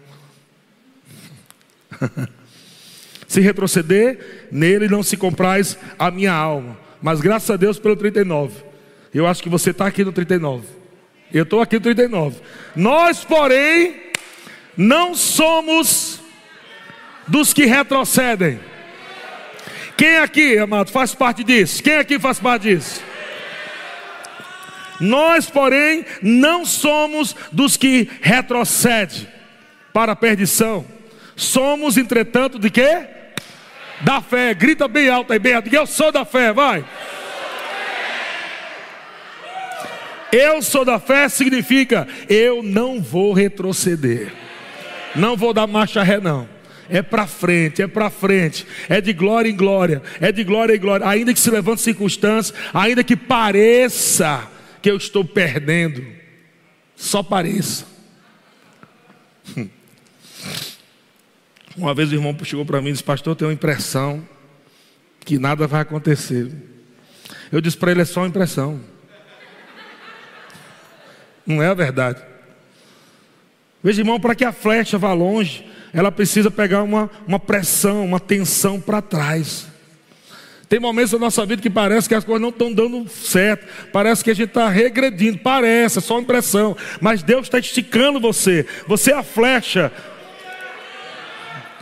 se retroceder, nele não se compraz a minha alma. Mas graças a Deus pelo 39. Eu acho que você está aqui no 39. Eu estou aqui no 39. Nós, porém, não somos dos que retrocedem. Quem aqui, amado, faz parte disso? Quem aqui faz parte disso? Nós, porém, não somos dos que retrocedem para a perdição. Somos, entretanto, de quê? Da fé. Grita bem alto aí, bem alto. Eu sou da fé, vai. Eu sou da fé significa eu não vou retroceder. Não vou dar marcha ré, não é para frente, é para frente, é de glória em glória, é de glória em glória, ainda que se levante circunstâncias, ainda que pareça que eu estou perdendo, só pareça. Uma vez o irmão chegou para mim e disse: Pastor, eu tenho uma impressão que nada vai acontecer. Eu disse para ele: É só uma impressão, não é a verdade. Veja, irmão, para que a flecha vá longe, ela precisa pegar uma, uma pressão, uma tensão para trás. Tem momentos da nossa vida que parece que as coisas não estão dando certo, parece que a gente está regredindo, parece, é só uma impressão, mas Deus está esticando você, você é a flecha,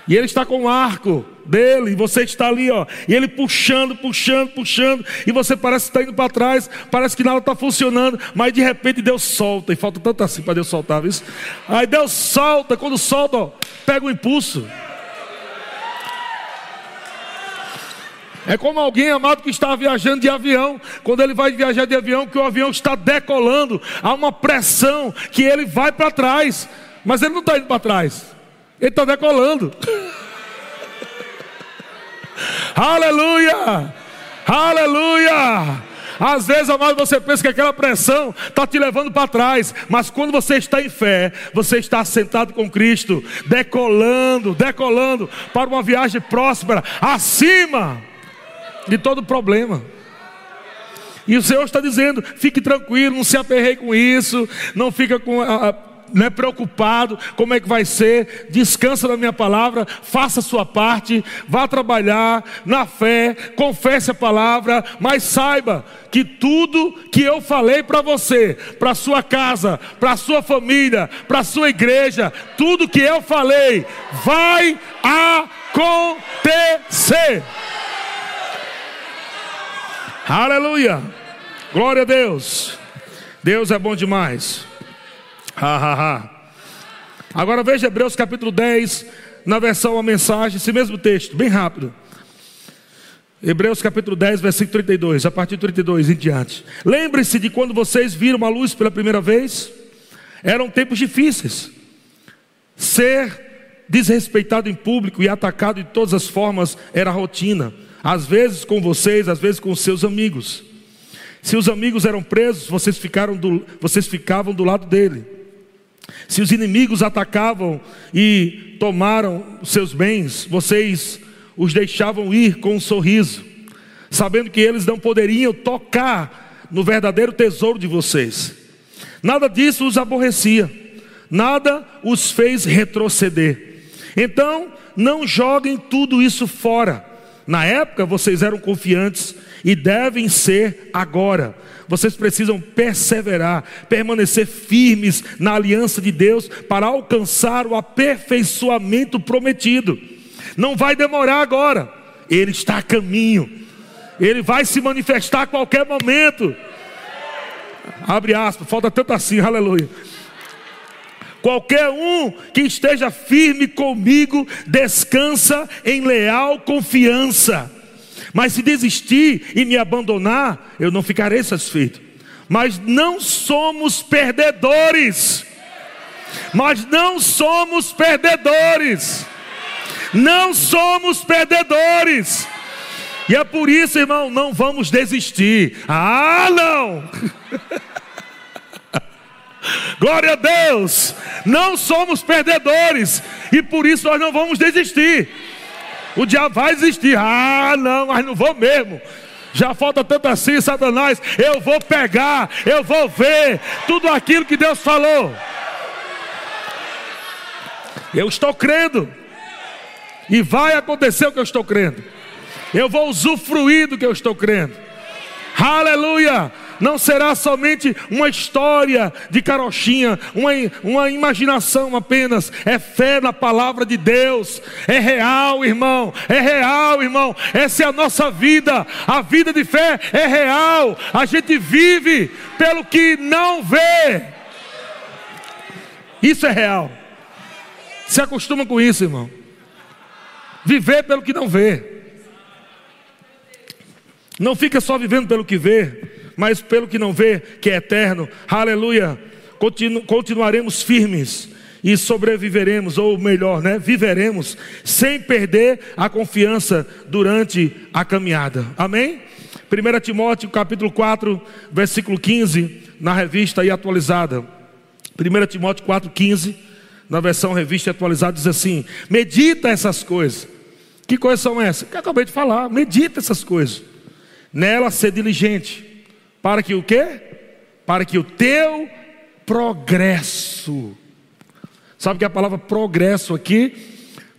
e Ele está com o arco dele, e você está ali, ó, e Ele puxando, puxando, puxando, e você parece que está indo para trás, parece que nada está funcionando, mas de repente Deus solta, e falta tanto assim para Deus soltar, isso. Aí Deus solta, quando solta, ó, pega o impulso. É como alguém amado que está viajando de avião. Quando ele vai viajar de avião, que o avião está decolando, há uma pressão que ele vai para trás, mas ele não está indo para trás, ele está decolando. Aleluia! Aleluia! Às vezes, amado, você pensa que aquela pressão está te levando para trás, mas quando você está em fé, você está sentado com Cristo, decolando, decolando para uma viagem próspera, acima de todo problema. E o Senhor está dizendo: fique tranquilo, não se aperreie com isso, não fica com, ah, ah, né, preocupado, como é que vai ser, descansa na minha palavra, faça a sua parte, vá trabalhar na fé, confesse a palavra, mas saiba que tudo que eu falei para você, para sua casa, para sua família, para sua igreja, tudo que eu falei vai acontecer. Aleluia. Glória a Deus. Deus é bom demais. Agora veja Hebreus capítulo 10, na versão a mensagem, esse mesmo texto, bem rápido. Hebreus capítulo 10, versículo 32, a partir do 32 em diante. Lembre-se de quando vocês viram a luz pela primeira vez, eram tempos difíceis. Ser desrespeitado em público e atacado de todas as formas era rotina às vezes com vocês, às vezes com seus amigos. Se os amigos eram presos, vocês, ficaram do, vocês ficavam do lado dele. Se os inimigos atacavam e tomaram seus bens, vocês os deixavam ir com um sorriso, sabendo que eles não poderiam tocar no verdadeiro tesouro de vocês. Nada disso os aborrecia, nada os fez retroceder. Então, não joguem tudo isso fora na época vocês eram confiantes e devem ser agora. Vocês precisam perseverar, permanecer firmes na aliança de Deus para alcançar o aperfeiçoamento prometido. Não vai demorar agora, ele está a caminho, ele vai se manifestar a qualquer momento. Abre aspas, falta tanto assim, aleluia. Qualquer um que esteja firme comigo descansa em leal confiança. Mas se desistir e me abandonar, eu não ficarei satisfeito. Mas não somos perdedores. Mas não somos perdedores. Não somos perdedores. E é por isso, irmão, não vamos desistir. Ah, não! Glória a Deus! Não somos perdedores e por isso nós não vamos desistir. O diabo vai desistir. Ah, não, mas não vou mesmo. Já falta tanto assim, Satanás. Eu vou pegar, eu vou ver tudo aquilo que Deus falou. Eu estou crendo. E vai acontecer o que eu estou crendo. Eu vou usufruir do que eu estou crendo. Aleluia! Não será somente uma história de carochinha, uma, uma imaginação apenas, é fé na palavra de Deus, é real, irmão, é real, irmão, essa é a nossa vida, a vida de fé é real, a gente vive pelo que não vê, isso é real, se acostuma com isso, irmão, viver pelo que não vê. Não fica só vivendo pelo que vê, mas pelo que não vê, que é eterno, aleluia, Continu, continuaremos firmes e sobreviveremos, ou melhor, né, viveremos, sem perder a confiança durante a caminhada, amém? 1 Timóteo capítulo 4, versículo 15, na revista aí atualizada, 1 Timóteo 4, 15, na versão revista atualizada, diz assim: medita essas coisas. Que coisas são essas? Que eu acabei de falar, medita essas coisas. Nela ser diligente para que o quê? Para que o teu progresso. Sabe que a palavra progresso aqui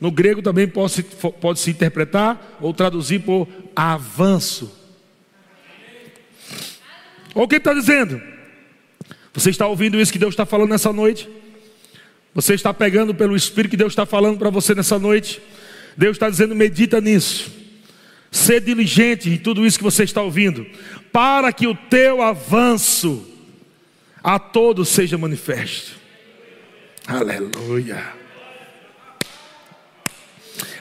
No grego também pode se, pode se interpretar ou traduzir por avanço. Olha o que está dizendo. Você está ouvindo isso que Deus está falando nessa noite? Você está pegando pelo Espírito que Deus está falando para você nessa noite? Deus está dizendo: medita nisso. Ser diligente em tudo isso que você está ouvindo, para que o teu avanço a todos seja manifesto. Aleluia.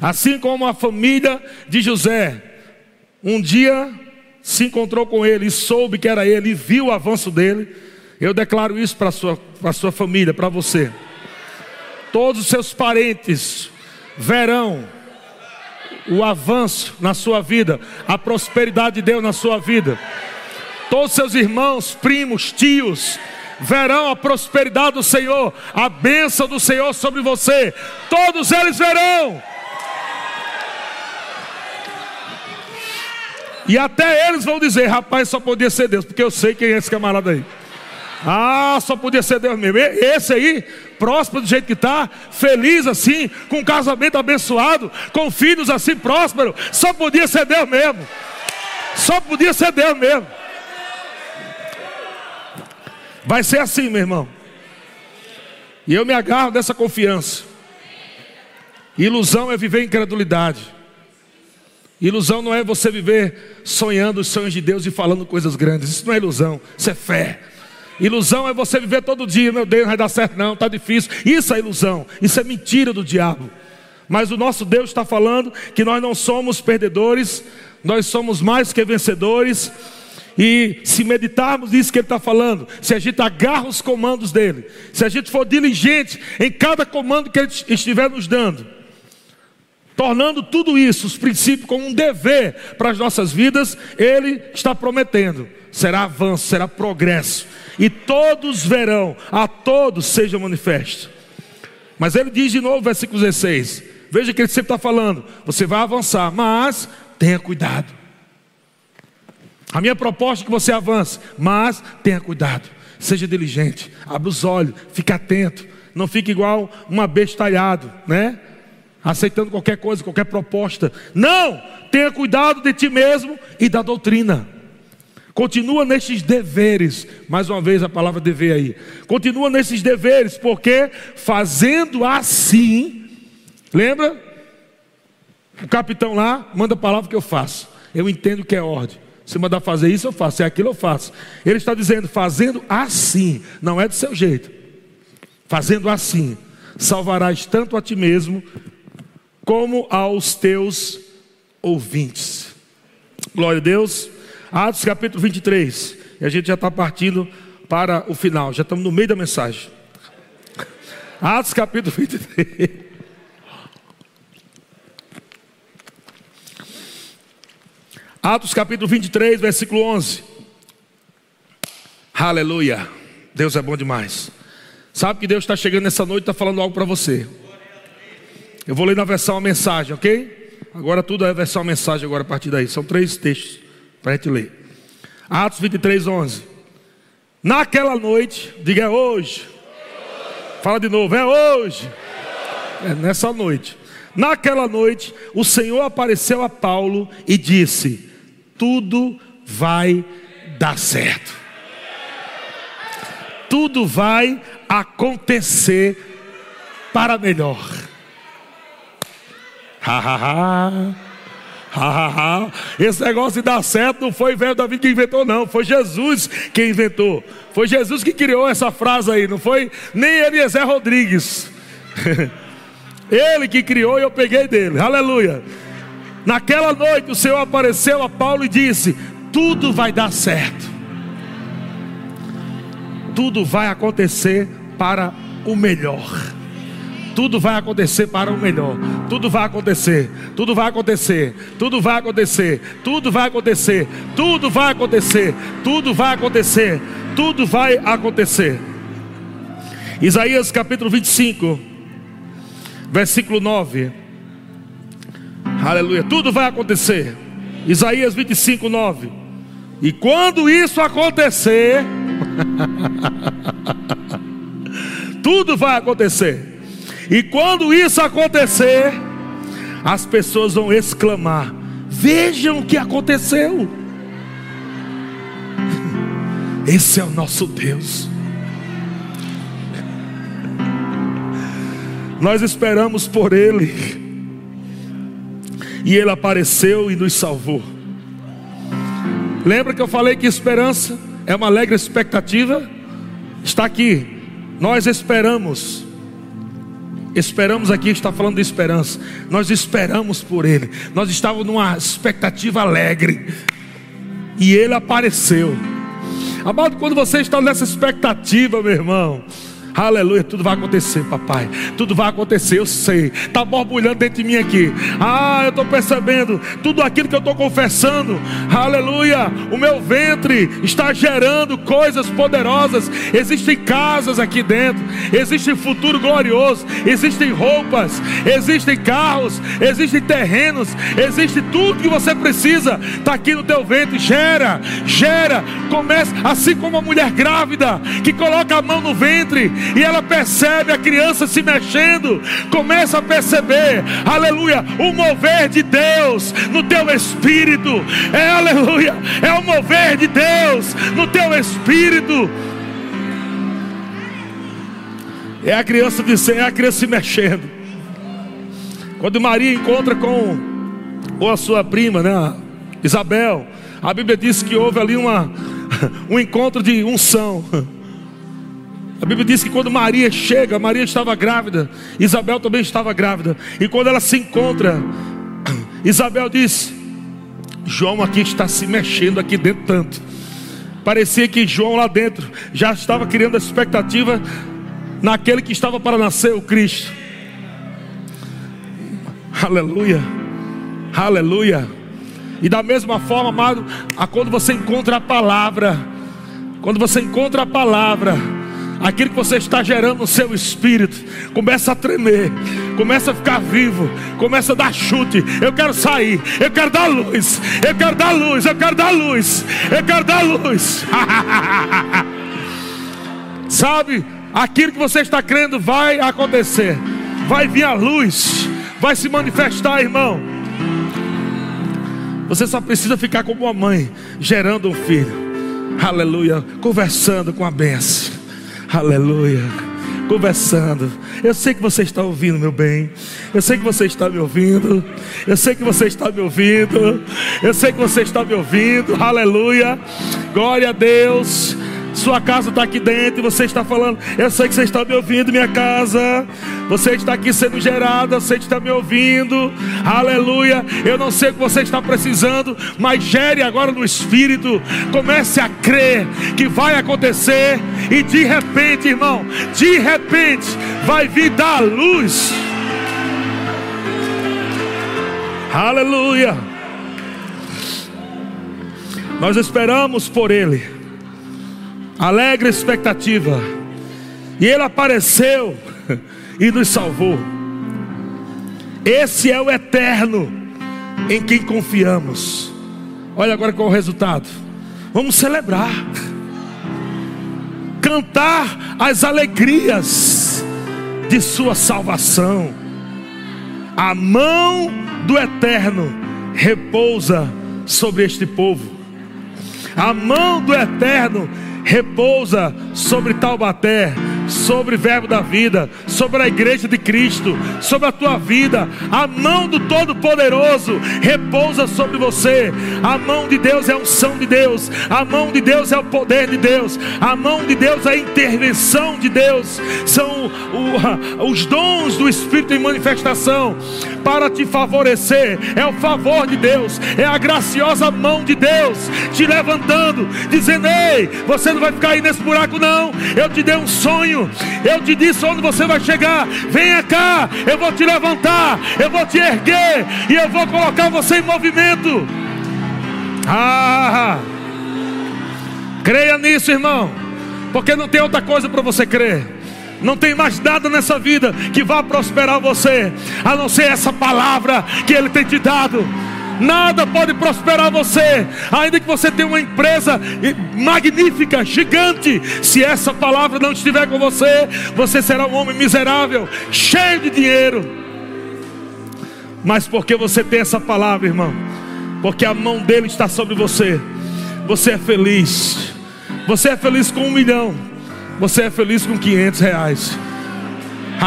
Assim como a família de José, um dia se encontrou com ele e soube que era ele e viu o avanço dele, eu declaro isso para a sua, sua família, para você. Todos os seus parentes verão o avanço na sua vida, a prosperidade de Deus na sua vida. Todos seus irmãos, primos, tios, verão a prosperidade do Senhor, a bênção do Senhor sobre você. Todos eles verão. E até eles vão dizer: rapaz, só podia ser Deus, porque eu sei quem é esse camarada aí. Ah, só podia ser Deus mesmo. Esse aí, próspero do jeito que está, feliz assim, com um casamento abençoado, com filhos assim prósperos, só podia ser Deus mesmo. Só podia ser Deus mesmo. Vai ser assim, meu irmão. E eu me agarro dessa confiança. Ilusão é viver incredulidade. Ilusão não é você viver sonhando os sonhos de Deus e falando coisas grandes. Isso não é ilusão, isso é fé. Ilusão é você viver todo dia, meu Deus, não vai dar certo, não, está difícil. Isso é ilusão, isso é mentira do diabo. Mas o nosso Deus está falando que nós não somos perdedores, nós somos mais que vencedores. E se meditarmos nisso que Ele está falando, se a gente agarra os comandos dEle, se a gente for diligente em cada comando que Ele estiver nos dando, tornando tudo isso, os princípios, como um dever para as nossas vidas, Ele está prometendo: será avanço, será progresso, e todos verão, a todos seja manifesto. Mas Ele diz de novo, versículo 16: veja que Ele sempre está falando, você vai avançar, mas tenha cuidado. A minha proposta é que você avance, mas tenha cuidado, seja diligente, abra os olhos, fique atento, não fique igual uma bestalhado, né? Aceitando qualquer coisa, qualquer proposta. Não! Tenha cuidado de ti mesmo e da doutrina. Continua nesses deveres, mais uma vez a palavra dever aí. Continua nesses deveres, porque fazendo assim, lembra? O capitão lá manda a palavra que eu faço. Eu entendo que é ordem. Se mandar fazer isso, eu faço. Se é aquilo, eu faço. Ele está dizendo, fazendo assim, não é do seu jeito. Fazendo assim, salvarás tanto a ti mesmo, como aos teus ouvintes. Glória a Deus. Atos capítulo 23. E a gente já está partindo para o final. Já estamos no meio da mensagem. Atos capítulo 23. Atos capítulo 23, versículo 11. Aleluia. Deus é bom demais. Sabe que Deus está chegando nessa noite e está falando algo para você. Eu vou ler na versão a mensagem, ok? Agora tudo é versão a mensagem agora a partir daí. São três textos para a gente ler. Atos 23, 11. Naquela noite, diga é hoje. Fala de novo, é hoje. É nessa noite. Naquela noite, o Senhor apareceu a Paulo e disse: tudo vai dar certo. Tudo vai acontecer para melhor. Ha, ha, ha. Ha, Esse negócio de dar certo não foi velho Davi que inventou, não. Foi Jesus que inventou. Foi Jesus que criou essa frase aí. Não foi nem Eliezer Rodrigues. Ele que criou e eu peguei dele. Aleluia. Naquela noite o Senhor apareceu a Paulo e disse: Tudo vai dar certo, tudo vai acontecer para o melhor. Tudo vai acontecer para o melhor. Tudo vai acontecer. Tudo vai acontecer. Tudo vai acontecer. Tudo vai acontecer. Tudo vai acontecer. Tudo vai acontecer. Tudo vai acontecer. Isaías capítulo 25, versículo 9. Aleluia. Tudo vai acontecer. Isaías 25, 9. E quando isso acontecer, tudo vai acontecer. E quando isso acontecer, as pessoas vão exclamar: Vejam o que aconteceu. Esse é o nosso Deus. Nós esperamos por Ele. E Ele apareceu e nos salvou. Lembra que eu falei que esperança é uma alegre expectativa? Está aqui. Nós esperamos. Esperamos aqui, está falando de esperança. Nós esperamos por Ele. Nós estávamos numa expectativa alegre. E Ele apareceu. Amado, quando você está nessa expectativa, meu irmão, Aleluia, tudo vai acontecer, papai. Tudo vai acontecer, eu sei. Está borbulhando dentro de mim aqui. Ah, eu estou percebendo tudo aquilo que eu estou confessando. Aleluia, o meu ventre está gerando coisas poderosas. Existem casas aqui dentro, existe futuro glorioso, existem roupas, existem carros, existem terrenos, existe tudo que você precisa. Está aqui no teu ventre. Gera, gera. Começa assim como uma mulher grávida que coloca a mão no ventre e ela percebe a criança se mexendo, começa a perceber, aleluia, o mover de Deus no teu espírito, é aleluia, é o mover de Deus no teu espírito. É a criança dizendo, é a criança se mexendo. Quando Maria encontra com, com a sua prima, né, Isabel, a Bíblia diz que houve ali uma, um encontro de unção. A Bíblia diz que quando Maria chega, Maria estava grávida, Isabel também estava grávida. E quando ela se encontra, Isabel diz: João aqui está se mexendo aqui dentro tanto. Parecia que João lá dentro já estava criando a expectativa naquele que estava para nascer o Cristo. Aleluia. Aleluia. E da mesma forma, amado, quando você encontra a palavra, quando você encontra a palavra, aquilo que você está gerando no seu espírito começa a tremer, começa a ficar vivo, começa a dar chute. Eu quero sair, eu quero dar luz, eu quero dar luz, eu quero dar luz, eu quero dar luz. Sabe, aquilo que você está crendo vai acontecer, vai vir a luz, vai se manifestar, irmão. Você só precisa ficar como uma mãe, gerando um filho. Aleluia, conversando com a benção. Aleluia. Conversando. Eu sei que você está ouvindo, meu bem. Eu sei que você está me ouvindo. Eu sei que você está me ouvindo. Eu sei que você está me ouvindo. Aleluia. Glória a Deus. Sua casa está aqui dentro e você está falando. Eu sei que você está me ouvindo, minha casa. Você está aqui sendo gerada, você está me ouvindo. Aleluia. Eu não sei o que você está precisando, mas gere agora no espírito. Comece a crer que vai acontecer e de repente, irmão, de repente vai vir dar luz. Aleluia. Nós esperamos por ele alegre expectativa. E ele apareceu e nos salvou. Esse é o eterno em quem confiamos. Olha agora qual é o resultado. Vamos celebrar, cantar as alegrias de Sua salvação. A mão do eterno repousa sobre este povo. A mão do eterno repousa sobre Taubaté, sobre o Verbo da Vida, sobre a igreja de Cristo, sobre a tua vida. A mão do Todo-Poderoso repousa sobre você. A mão de Deus é a unção de Deus, a mão de Deus é o poder de Deus, a mão de Deus é a intervenção de Deus. São os dons do Espírito em manifestação para te favorecer. É o favor de Deus, é a graciosa mão de Deus te levantando, dizendo: Ei, você não vai ficar aí nesse buraco, não. Eu te dei um sonho, eu te disse onde você vai chegar. Venha cá, eu vou te levantar, eu vou te erguer e eu vou colocar você em movimento. Ah, creia nisso, irmão, porque não tem outra coisa para você crer. Não tem mais nada nessa vida que vá prosperar você, a não ser essa palavra que Ele tem te dado. Nada pode prosperar você, ainda que você tenha uma empresa magnífica, gigante. Se essa palavra não estiver com você, você será um homem miserável, cheio de dinheiro. Mas porque você tem essa palavra, irmão, porque a mão dele está sobre você, você é feliz. Você é feliz com um milhão, você é feliz com 500 reais.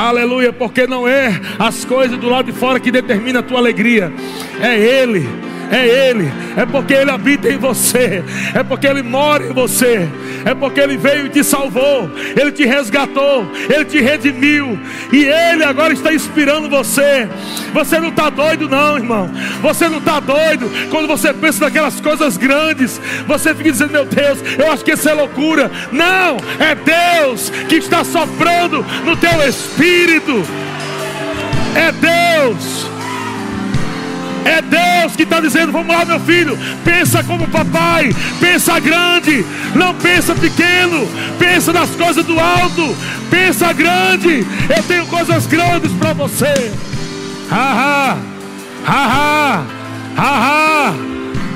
Aleluia, porque não é as coisas do lado de fora que determina a tua alegria, é Ele é Ele, é porque Ele habita em você, é porque Ele mora em você, é porque Ele veio e te salvou, Ele te resgatou, Ele te redimiu, e Ele agora está inspirando você. Você não está doido, não, irmão. Você não está doido quando você pensa naquelas coisas grandes. Você fica dizendo, meu Deus, eu acho que isso é loucura. Não, é Deus que está soprando no teu espírito. É Deus. É Deus que está dizendo: Vamos lá, meu filho. Pensa como papai. Pensa grande. Não pensa pequeno. Pensa nas coisas do alto. Pensa grande. Eu tenho coisas grandes para você. Haha. Haha. Haha.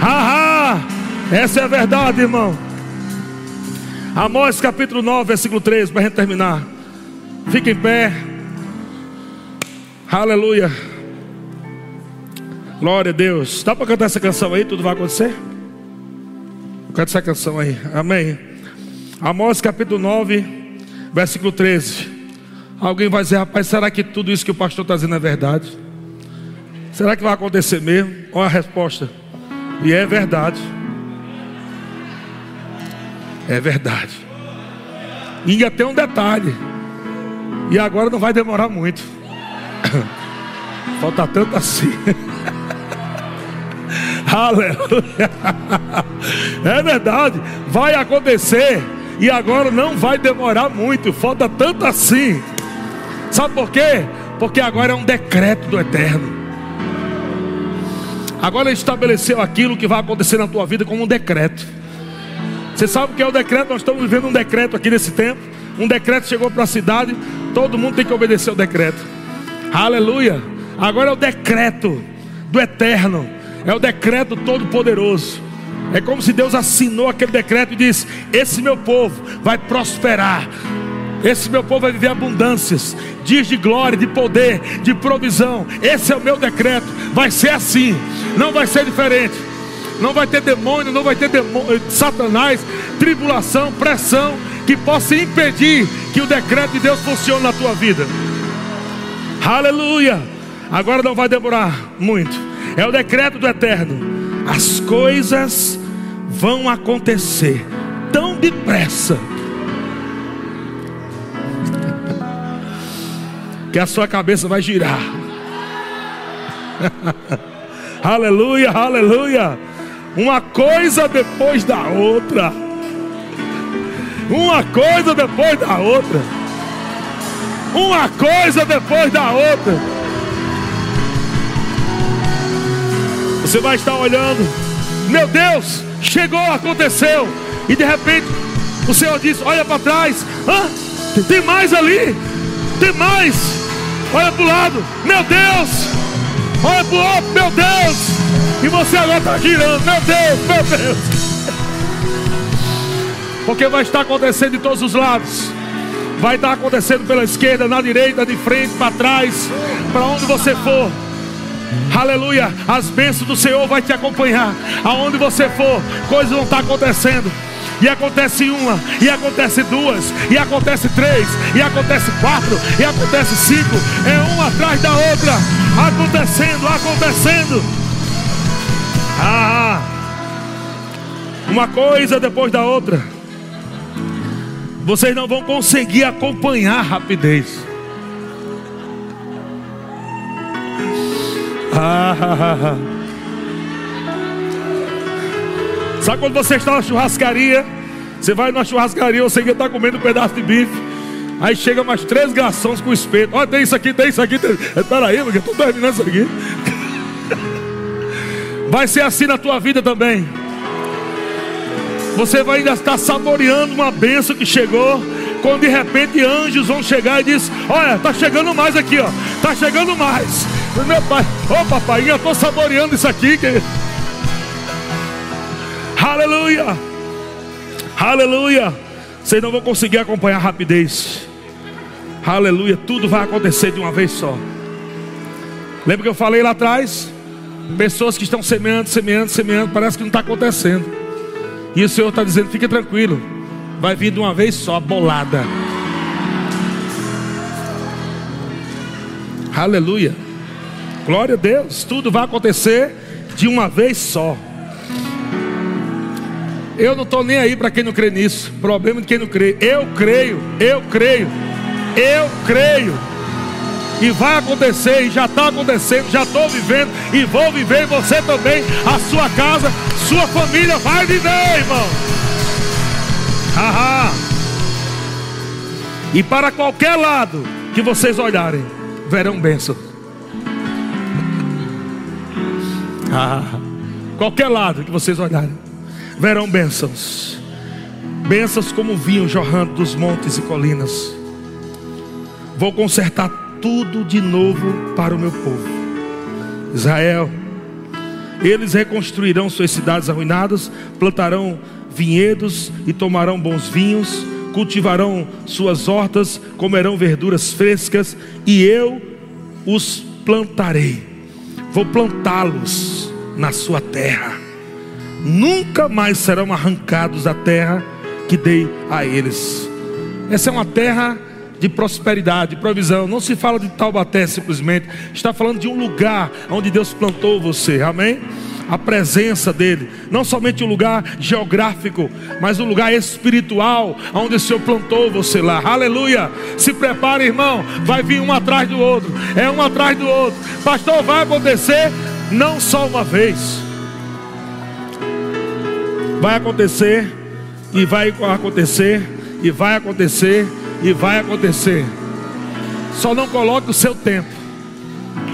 Haha. Essa é a verdade, irmão. Amós capítulo 9, versículo 3, para a gente terminar. Fique em pé. Aleluia. Glória a Deus. Dá para cantar essa canção aí? Tudo vai acontecer? Canta essa canção aí. Amém. Amós capítulo 9, versículo 13. Alguém vai dizer, rapaz, será que tudo isso que o pastor está dizendo é verdade? Será que vai acontecer mesmo? Olha a resposta. E é verdade. É verdade. E ainda tem um detalhe. E agora não vai demorar muito. Falta tanto assim. Aleluia. É verdade, vai acontecer e agora não vai demorar muito, falta tanto assim. Sabe por quê? Porque agora é um decreto do eterno. Agora ele estabeleceu aquilo que vai acontecer na tua vida como um decreto. Você sabe o que é o decreto? Nós estamos vivendo um decreto aqui nesse tempo. Um decreto chegou para a cidade, todo mundo tem que obedecer o decreto. Aleluia. Agora é o decreto do eterno é o decreto todo-poderoso. É como se Deus assinou aquele decreto e disse: Esse meu povo vai prosperar. Esse meu povo vai viver abundâncias, dias de glória, de poder, de provisão. Esse é o meu decreto. Vai ser assim, não vai ser diferente. Não vai ter demônio, não vai ter demônio, satanás, tribulação, pressão que possa impedir que o decreto de Deus funcione na tua vida. Aleluia! Agora não vai demorar muito é o decreto do eterno. As coisas vão acontecer tão depressa que a sua cabeça vai girar. aleluia, aleluia. Uma coisa depois da outra. Uma coisa depois da outra. Uma coisa depois da outra. Você vai estar olhando, meu Deus, chegou, aconteceu, e de repente o Senhor diz: Olha para trás, ah, tem mais ali, tem mais, olha para o lado, meu Deus, olha para o outro, meu Deus, e você agora está girando, meu Deus, meu Deus, porque vai estar acontecendo de todos os lados. Vai estar acontecendo pela esquerda, na direita, de frente, para trás, para onde você for. Aleluia. As bênçãos do Senhor vai te acompanhar. Aonde você for, coisas vão estar acontecendo. E acontece uma, e acontece duas, e acontece três, e acontece quatro, e acontece cinco. É uma atrás da outra. Acontecendo, acontecendo. Ah, uma coisa depois da outra. Vocês não vão conseguir acompanhar a rapidez. Sabe quando você está na churrascaria? Você vai na churrascaria, você está comendo um pedaço de bife. Aí chega mais três garçons com espeto. Olha, tem isso aqui, tem isso aqui. Tem... Espera aí, porque eu estou terminando isso aqui. Vai ser assim na tua vida também. Você vai ainda estar saboreando uma benção que chegou. Quando de repente anjos vão chegar e diz: Olha, está chegando mais aqui, ó. Está chegando mais. Meu pai, ô oh, papai, eu estou saboreando isso aqui. Aleluia, aleluia. Vocês não vão conseguir acompanhar a rapidez. Aleluia, tudo vai acontecer de uma vez só. Lembra que eu falei lá atrás? Pessoas que estão semeando, semeando, semeando, parece que não está acontecendo. E o Senhor está dizendo: fique tranquilo, vai vir de uma vez só, bolada. Aleluia. Glória a Deus. Tudo vai acontecer de uma vez só. Eu não estou nem aí para quem não crê nisso. Problema de quem não crê. Eu creio, eu creio, eu creio. E vai acontecer, e já está acontecendo, já estou vivendo, e vou viver, você também, a sua casa, sua família vai viver, irmão. Haha. E para qualquer lado que vocês olharem, verão bênção. Ah, qualquer lado que vocês olharem, verão bênçãos. Bênçãos como vinho jorrando dos montes e colinas. Vou consertar tudo de novo para o meu povo. Israel, eles reconstruirão suas cidades arruinadas, plantarão vinhedos e tomarão bons vinhos, cultivarão suas hortas, comerão verduras frescas, e eu os plantarei. Vou plantá-los na sua terra. Nunca mais serão arrancados da terra que dei a eles. Essa é uma terra de prosperidade, de provisão. Não se fala de Taubaté simplesmente, está falando de um lugar onde Deus plantou você. Amém? A presença dele, não somente o lugar geográfico, mas o lugar espiritual, onde o Senhor plantou você lá. Aleluia! Se prepare, irmão, vai vir um atrás do outro, é um atrás do outro. Pastor, vai acontecer não só uma vez, vai acontecer, e vai acontecer, e vai acontecer, e vai acontecer. Só não coloque o seu tempo,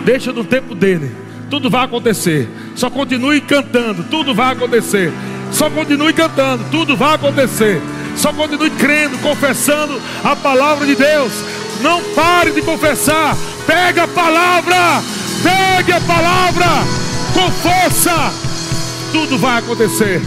deixa no tempo dele tudo vai acontecer. Só continue cantando, tudo vai acontecer. Só continue cantando, tudo vai acontecer. Só continue crendo, confessando a palavra de Deus. Não pare de confessar. Pega a palavra, pegue a palavra com força. Tudo vai acontecer.